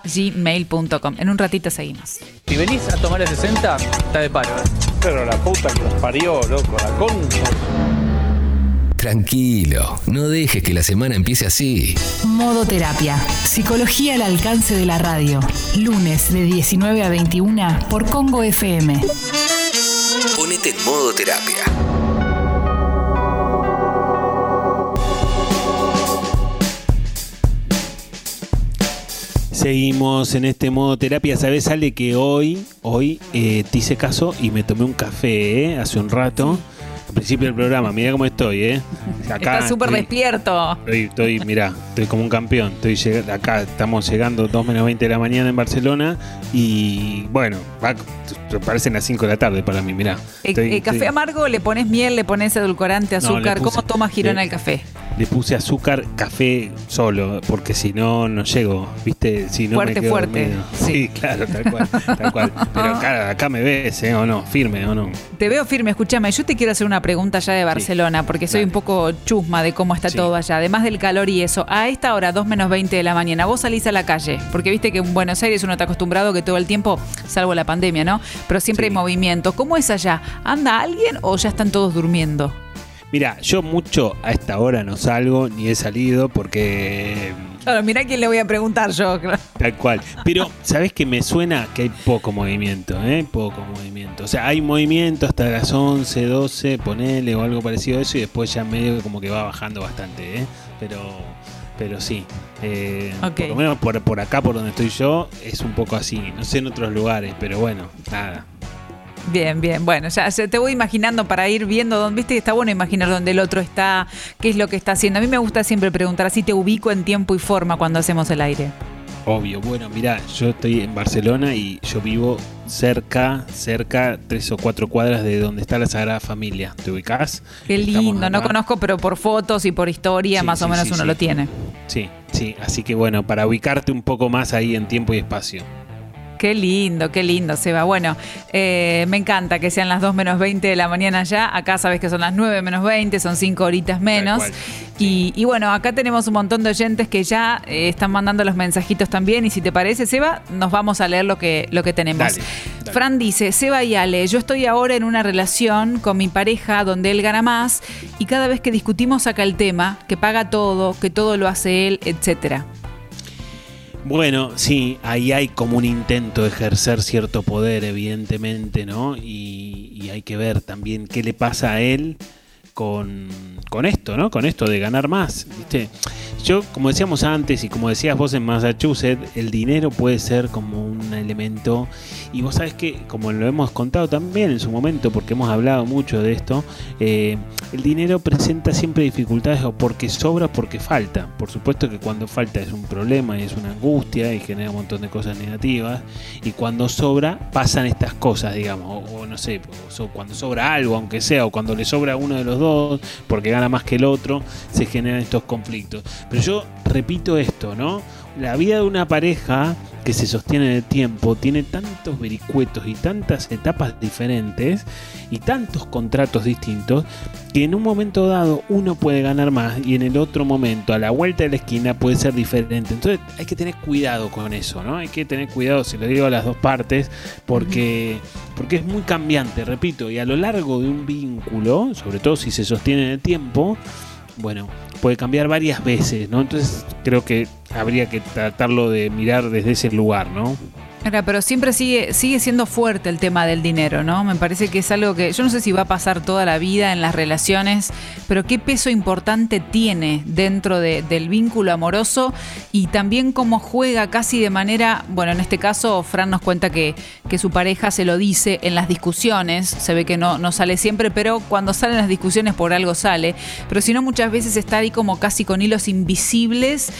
gmail.com. En un ratito seguimos. Si venís a tomar el 60, está de paro. Pero la puta que los parió, loco, la concha. Tranquilo, no dejes que la semana empiece así. Modo Terapia. Psicología al alcance de la radio. Lunes de 19 a 21 por Congo FM. Ponete en modo terapia. Seguimos en este modo terapia. ¿Sabes, Ale, que hoy, hoy eh, te hice caso y me tomé un café eh, hace un rato? Al principio del programa, mira cómo estoy, ¿eh? Estás súper estoy- despierto. Estoy, estoy, mirá, estoy como un campeón. Estoy lleg- acá estamos llegando 2 menos 20 de la mañana en Barcelona y bueno, va, parecen las 5 de la tarde para mí, mirá. Eh, eh, café amargo, le pones miel, le pones edulcorante, No, le azúcar. puse- ¿Cómo toma Girona le- el café? Le puse azúcar, café solo, porque si no, no llego, ¿viste? Si no Fuerte, me quedo fuerte. dormido. Sí, claro, tal cual, tal cual. Pero acá, acá me ves, ¿eh? ¿O no? Firme, ¿o no? Te veo firme, escúchame, yo te quiero hacer una pregunta ya de Barcelona, porque soy un poco chusma de cómo está Sí. todo allá, además del calor y eso. A esta hora, 2 menos 20 de la mañana, vos salís a la calle, porque viste que en Buenos Aires uno está acostumbrado que todo el tiempo, salvo la pandemia, ¿no? Pero siempre hay movimiento. ¿Cómo es allá? ¿Anda alguien o ya están todos durmiendo? Mira, yo mucho a esta hora no salgo ni he salido porque Claro, mirá quién le voy a preguntar yo. Tal cual. Pero, ¿sabes que me suena que hay poco movimiento? ¿eh? Poco movimiento. O sea, hay movimiento hasta las 11, 12, ponele o algo parecido a eso y después ya medio como que va bajando bastante, ¿eh? Pero, pero sí. Eh, Ok. Por lo menos por, por acá, por donde estoy yo, es un poco así. No sé en otros lugares, pero bueno, nada. Bien, bien. Bueno, ya, te voy imaginando para ir viendo dónde, viste, está bueno imaginar dónde el otro está, qué es lo que está haciendo. A mí me gusta siempre preguntar, así te ubico en tiempo y forma cuando hacemos el aire. Obvio, bueno, mira, yo estoy en Barcelona y yo vivo cerca, cerca, tres o cuatro cuadras de donde está la Sagrada Familia. ¿Te ubicás? Qué lindo, no conozco, pero por fotos y por historia Sí, más o menos sí, uno lo tiene. Sí, sí, así que bueno, para ubicarte un poco más ahí en tiempo y espacio. Qué lindo, qué lindo, Seba. Bueno, eh, me encanta que sean las 2 menos 20 de la mañana ya. Acá sabes que son las 9 menos 20, son 5 horitas menos. Y, y bueno, acá tenemos un montón de oyentes que ya eh, están mandando los mensajitos también. Y si te parece, Seba, nos vamos a leer lo que, lo que tenemos. Dale, dale. Fran dice, Seba y Ale, yo estoy ahora en una relación con mi pareja donde él gana más y cada vez que discutimos saca el tema, que paga todo, que todo lo hace él, etcétera. Bueno, sí, ahí hay como un intento de ejercer cierto poder, evidentemente, ¿no? Y, y hay que ver también qué le pasa a él con, con esto, ¿no? Con esto de ganar más, ¿viste? Yo, como decíamos antes y como decías vos en Massachusetts, el dinero puede ser como un elemento, y vos sabés que, como lo hemos contado también en su momento, porque hemos hablado mucho de esto, eh, el dinero presenta siempre dificultades o porque sobra o porque falta. Por supuesto que cuando falta es un problema y es una angustia y genera un montón de cosas negativas, y cuando sobra pasan estas cosas, digamos, o, no sé, o cuando sobra algo, aunque sea, o cuando le sobra a uno de los dos, porque gana más que el otro, se generan estos conflictos. Pero yo repito esto, ¿no? La vida de una pareja que se sostiene en el tiempo tiene tantos vericuetos y tantas etapas diferentes y tantos contratos distintos que en un momento dado uno puede ganar más y en el otro momento a la vuelta de la esquina puede ser diferente. Entonces hay que tener cuidado con eso, ¿no? Hay que tener cuidado, si lo digo a las dos partes, porque, porque es muy cambiante, repito, y a lo largo de un vínculo, sobre todo si se sostiene en el tiempo, bueno, puede cambiar varias veces, ¿no? Entonces creo que habría que tratarlo de mirar desde ese lugar, ¿no? Pero siempre sigue, sigue siendo fuerte el tema del dinero, ¿no? Me parece que es algo que yo no sé si va a pasar toda la vida en las relaciones, pero qué peso importante tiene dentro de- del vínculo amoroso y también cómo juega casi de manera, bueno, en este caso Fran nos cuenta que, que su pareja se lo dice en las discusiones, se ve que no, no sale siempre, pero cuando salen las discusiones por algo sale, pero si no muchas veces está ahí como casi con hilos invisibles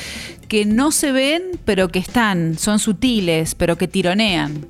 que no se ven, pero que están, son sutiles, pero que tironean.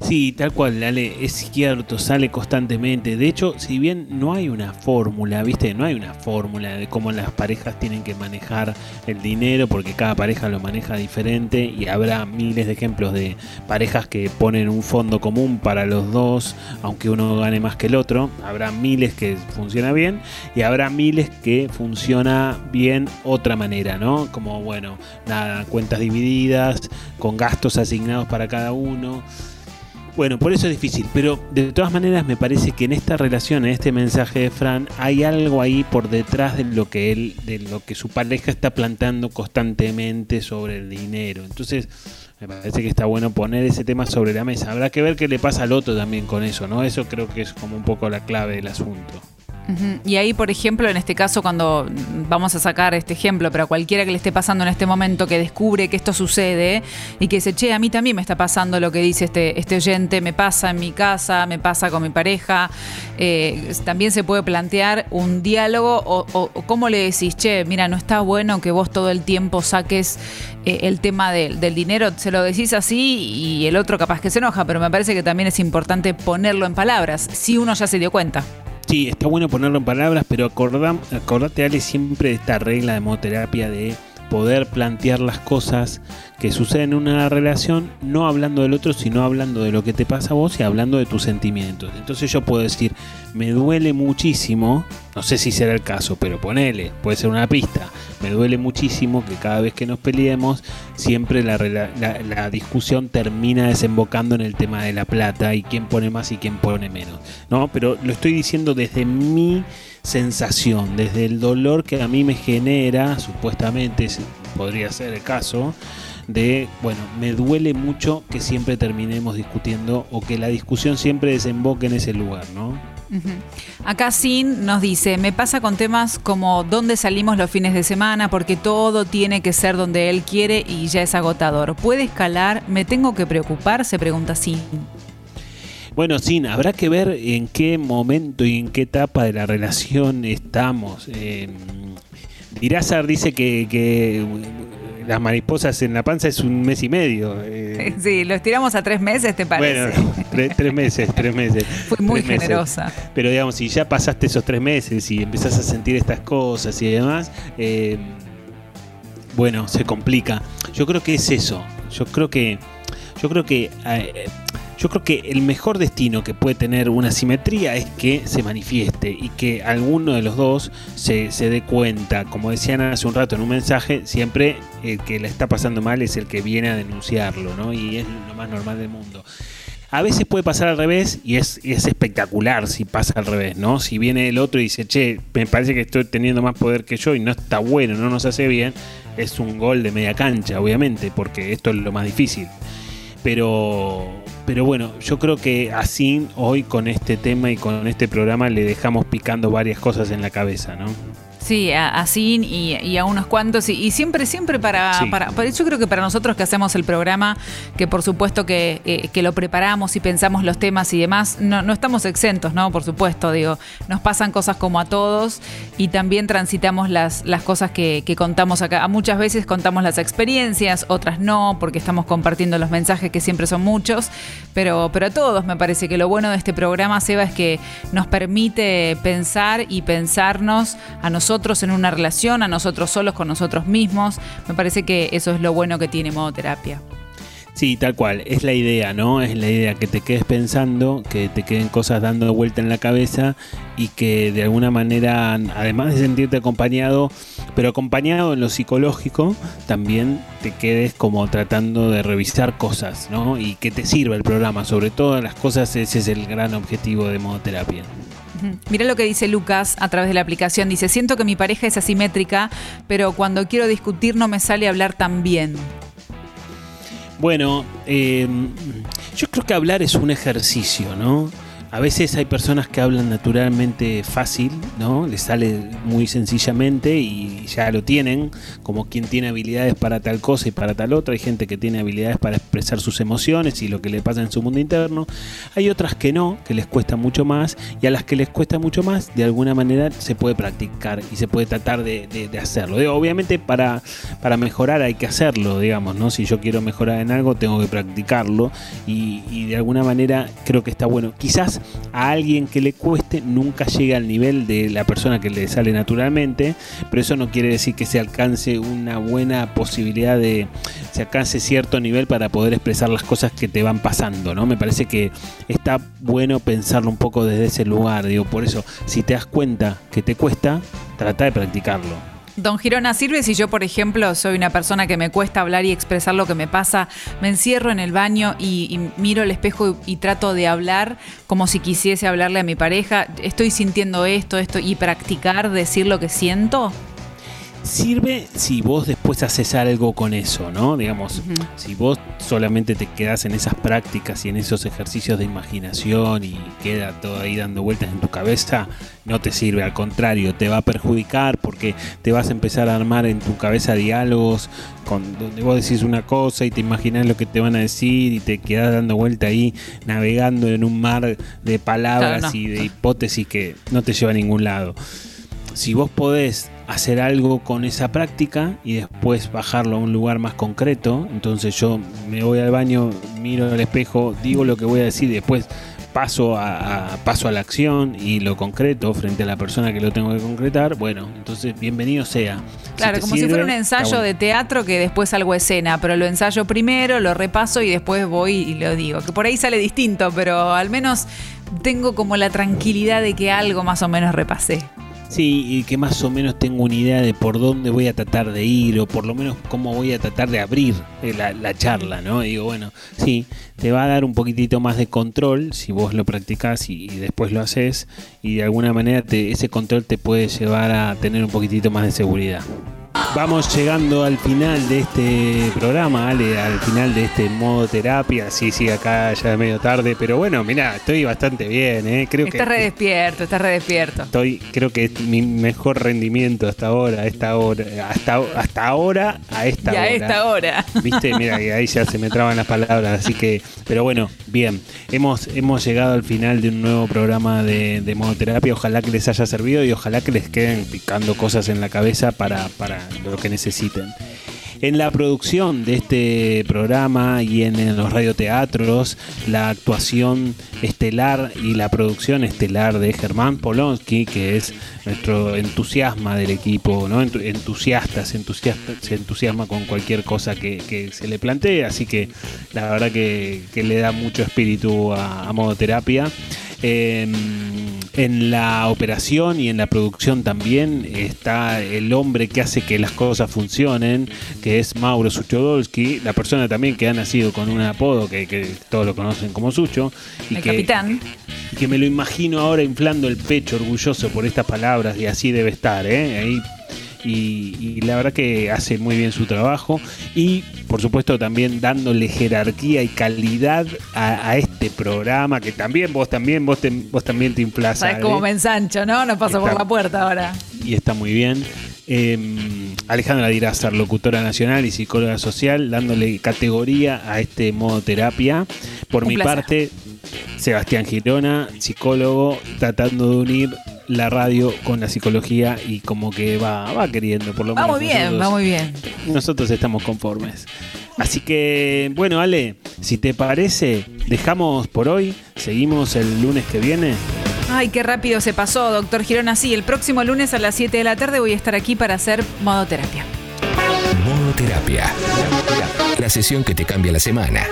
Sí, tal cual, Ale, es cierto, sale constantemente. De hecho, si bien no hay una fórmula, ¿viste? No hay una fórmula de cómo las parejas tienen que manejar el dinero, porque cada pareja lo maneja diferente y habrá miles de ejemplos de parejas que ponen un fondo común para los dos, aunque uno gane más que el otro. Habrá miles que funciona bien y habrá miles que funciona bien otra manera, ¿no? Como, bueno, nada, cuentas divididas, con gastos asignados para cada uno. Bueno, por eso es difícil, pero de todas maneras me parece que en esta relación, en este mensaje de Fran, hay algo ahí por detrás de lo que él, de lo que su pareja está plantando constantemente sobre el dinero. Entonces, me parece que está bueno poner ese tema sobre la mesa. Habrá que ver qué le pasa al otro también con eso, ¿no? Eso creo que es como un poco la clave del asunto. Y ahí, por ejemplo, en este caso, cuando vamos a sacar este ejemplo, pero a cualquiera que le esté pasando en este momento que descubre que esto sucede y que dice, che, a mí también me está pasando lo que dice este, este oyente, me pasa en mi casa, me pasa con mi pareja, eh, también se puede plantear un diálogo o, o- o cómo le decís, che, mira, no está bueno que vos todo el tiempo saques eh, el tema del dinero, se lo decís así y el otro capaz que se enoja, pero me parece que también es importante ponerlo en palabras, si uno ya se dio cuenta. Sí, está bueno ponerlo en palabras, pero acordate, Ale, siempre de esta regla de monoterapia de poder plantear las cosas que suceden en una relación, no hablando del otro, sino hablando de lo que te pasa a vos y hablando de tus sentimientos. Entonces yo puedo decir, me duele muchísimo, no sé si será el caso, pero ponele, puede ser una pista, me duele muchísimo que cada vez que nos peleemos, siempre la, la discusión termina desembocando en el tema de la plata y quién pone más y quién pone menos. No, pero lo estoy diciendo desde mi sensación, desde el dolor que a mí me genera, supuestamente podría ser el caso, de, bueno, me duele mucho que siempre terminemos discutiendo o que la discusión siempre desemboque en ese lugar, ¿no? Acá Sin nos dice, me pasa con temas como dónde salimos los fines de semana, porque todo tiene que ser donde él quiere y ya es agotador. ¿Puede escalar? ¿Me tengo que preocupar? Se pregunta Sin. Bueno, Sin, habrá que ver en qué momento y en qué etapa de la relación estamos. Eh, Dirázar dice que, que las mariposas en la panza es un mes y medio. eh, Sí, lo estiramos a tres meses, ¿te parece? Bueno, tres, tres meses, tres meses. Fue muy meses. generosa. Pero digamos, si ya pasaste esos tres meses y empezás a sentir estas cosas y demás, eh, bueno, se complica. Yo creo que es eso. Yo creo que, yo creo que, eh, yo creo que el mejor destino que puede tener una simetría es que se manifieste y que alguno de los dos se, se dé cuenta. Como decían hace un rato en un mensaje, siempre el que la está pasando mal es el que viene a denunciarlo, ¿no? Y es lo más normal del mundo. A veces puede pasar al revés y es, es espectacular si pasa al revés, ¿no? Si viene el otro y dice, che, me parece que estoy teniendo más poder que yo y no está bueno, no nos hace bien, es un gol de media cancha, obviamente, porque esto es lo más difícil. Pero, pero bueno, yo creo que así hoy con este tema y con este programa le dejamos picando varias cosas en la cabeza, ¿no? Sí, a, a Sin y, y a unos cuantos. Y, y siempre, siempre para, Sí. para, para- Yo creo que para nosotros que hacemos el programa, que por supuesto que, eh, que lo preparamos y pensamos los temas y demás, no, no estamos exentos, ¿no? Por supuesto, digo, nos pasan cosas como a todos y también transitamos las, las cosas que, que contamos acá. Muchas veces contamos las experiencias, otras no, porque estamos compartiendo los mensajes que siempre son muchos. Pero, pero a todos me parece que lo bueno de este programa, Seba, es que nos permite pensar y pensarnos a nosotros nosotros en una relación, a nosotros solos con nosotros mismos. Me parece que eso es lo bueno que tiene modo terapia. Sí, tal cual, es la idea, ¿no? Es la idea que te quedes pensando, que te queden cosas dando vuelta en la cabeza y que de alguna manera, además de sentirte acompañado, pero acompañado en lo psicológico, también te quedes como tratando de revisar cosas, ¿no? Y que te sirva el programa, sobre todas las cosas, ese es el gran objetivo de Mira lo que dice Lucas a través de la aplicación. Dice, siento que mi pareja es asimétrica, pero cuando quiero discutir no me sale hablar tan bien. Bueno, eh, yo creo que hablar es un ejercicio, ¿no? A veces hay personas que hablan naturalmente fácil, ¿no? Les sale muy sencillamente y ya lo tienen, como quien tiene habilidades para tal cosa y para tal otra. Hay gente que tiene habilidades para expresar sus emociones y lo que le pasa en su mundo interno. Hay otras que no, que les cuesta mucho más y a las que les cuesta mucho más, de alguna manera se puede practicar y se puede tratar de, hacerlo. Obviamente para, para mejorar hay que hacerlo, digamos, ¿no? Si yo quiero mejorar en algo, tengo que practicarlo y, y de alguna manera creo que está bueno. Quizás a alguien que le cueste nunca llega al nivel de la persona que le sale naturalmente, pero eso no quiere decir que se alcance una buena posibilidad de se alcance cierto nivel para poder expresar las cosas que te van pasando, ¿no? Me parece que está bueno pensarlo un poco desde ese lugar, digo, por eso si te das cuenta que te cuesta, trata de practicarlo. Don Girona, ¿sirve si yo, por ejemplo, soy una persona que me cuesta hablar y expresar lo que me pasa? Me encierro en el baño y, miro al espejo y trato de hablar como si quisiese hablarle a mi pareja. Estoy sintiendo esto, esto y practicar decir lo que siento. Sirve si vos después haces algo con eso, ¿no? Digamos, si vos solamente te quedás en esas prácticas y en esos ejercicios de imaginación y queda todo ahí dando vueltas en tu cabeza, no te sirve, al contrario, te va a perjudicar porque te vas a empezar a armar en tu cabeza diálogos con donde vos decís una cosa y te imaginás lo que te van a decir y te quedás dando vuelta ahí navegando en un mar de palabras Claro, no. y de hipótesis que no te lleva a ningún lado si vos podés hacer algo con esa práctica y después bajarlo a un lugar más concreto, entonces yo me voy al baño, miro al espejo, digo lo que voy a decir y después paso a, a- paso a la acción y lo concreto frente a la persona que lo tengo que concretar, bueno, entonces bienvenido sea. Claro, como si fuera un ensayo bueno. de teatro que después salgo a escena, pero lo ensayo primero, lo repaso y después voy y lo digo. Que por ahí sale distinto, pero al menos tengo como la tranquilidad de que algo más o menos repasé. Sí, y que más o menos tengo una idea de por dónde voy a tratar de ir o por lo menos cómo voy a tratar de abrir eh, la, la charla, ¿no? Digo, bueno, sí, te va a dar un poquitito más de control si vos lo practicás y, y después lo haces y de alguna manera te- ese control te puede llevar a tener un poquitito más de seguridad. Vamos llegando al final de este programa, Ale, al final de este modo terapia. Sí, sí, acá ya es medio tarde, pero bueno, mira, estoy bastante bien, ¿eh? Creo Estás que re despierto, estás re despierto. Estoy, creo que es mi mejor rendimiento hasta ahora, a esta hora, hasta, hasta ahora, a esta y a hora. esta hora. Viste, mira, que ahí ya se me traban las palabras, así que, pero bueno, bien, hemos, hemos llegado al final de un nuevo programa de, de modoterapia, ojalá que les haya servido y ojalá que les queden picando cosas en la cabeza para, para lo que necesiten. En la producción de este programa y en, los radioteatros, la actuación estelar y la producción estelar de Germán Polonsky, que es nuestro entusiasma del equipo, ¿no? Entu- Entusiasta, se, entusiasta, se entusiasma con cualquier cosa que, que se le plantee, así que la verdad que, que le da mucho espíritu a, a modoterapia. Em, en la operación y en la producción también está el hombre que hace que las cosas funcionen, que es Mauro Suchodolski, la persona también que ha nacido con un apodo que, que todos lo conocen como Sucho. Y El que, capitán. y que me lo imagino ahora inflando el pecho orgulloso por estas palabras y así debe estar, ¿eh? Ahí y, y la verdad que hace muy bien su trabajo y por supuesto también dándole jerarquía y calidad a, a este programa que también vos también vos, te- vos también te inflas ¿Sabes cómo me ensancho, no? No paso por la puerta ahora. y está muy bien Eh, Alejandra Dirázar, locutora nacional y psicóloga social, dándole categoría a este modo terapia. Por Un mi placer. parte, Sebastián Girona, psicólogo, tratando de unir la radio con la psicología y como que va, va queriendo, por lo Va menos. muy bien, nosotros- va muy bien. nosotros estamos conformes. Así que, bueno, Ale, si te parece, dejamos por hoy, seguimos el lunes que viene. Ay, qué rápido se pasó, doctor Girona. Sí, el próximo lunes a las 7 de la tarde voy a estar aquí para hacer modoterapia. Modo Terapia. La sesión que te cambia la semana.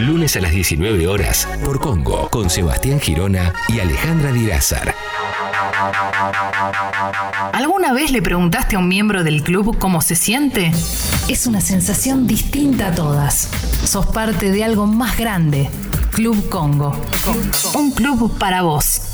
Lunes a las 19 horas por Congo con Sebastián Girona y Alejandra Dirázar. ¿Alguna vez le preguntaste a un miembro del club cómo se siente? Es una sensación distinta a todas. Sos parte de algo más grande. Club Congo. Un club para vos.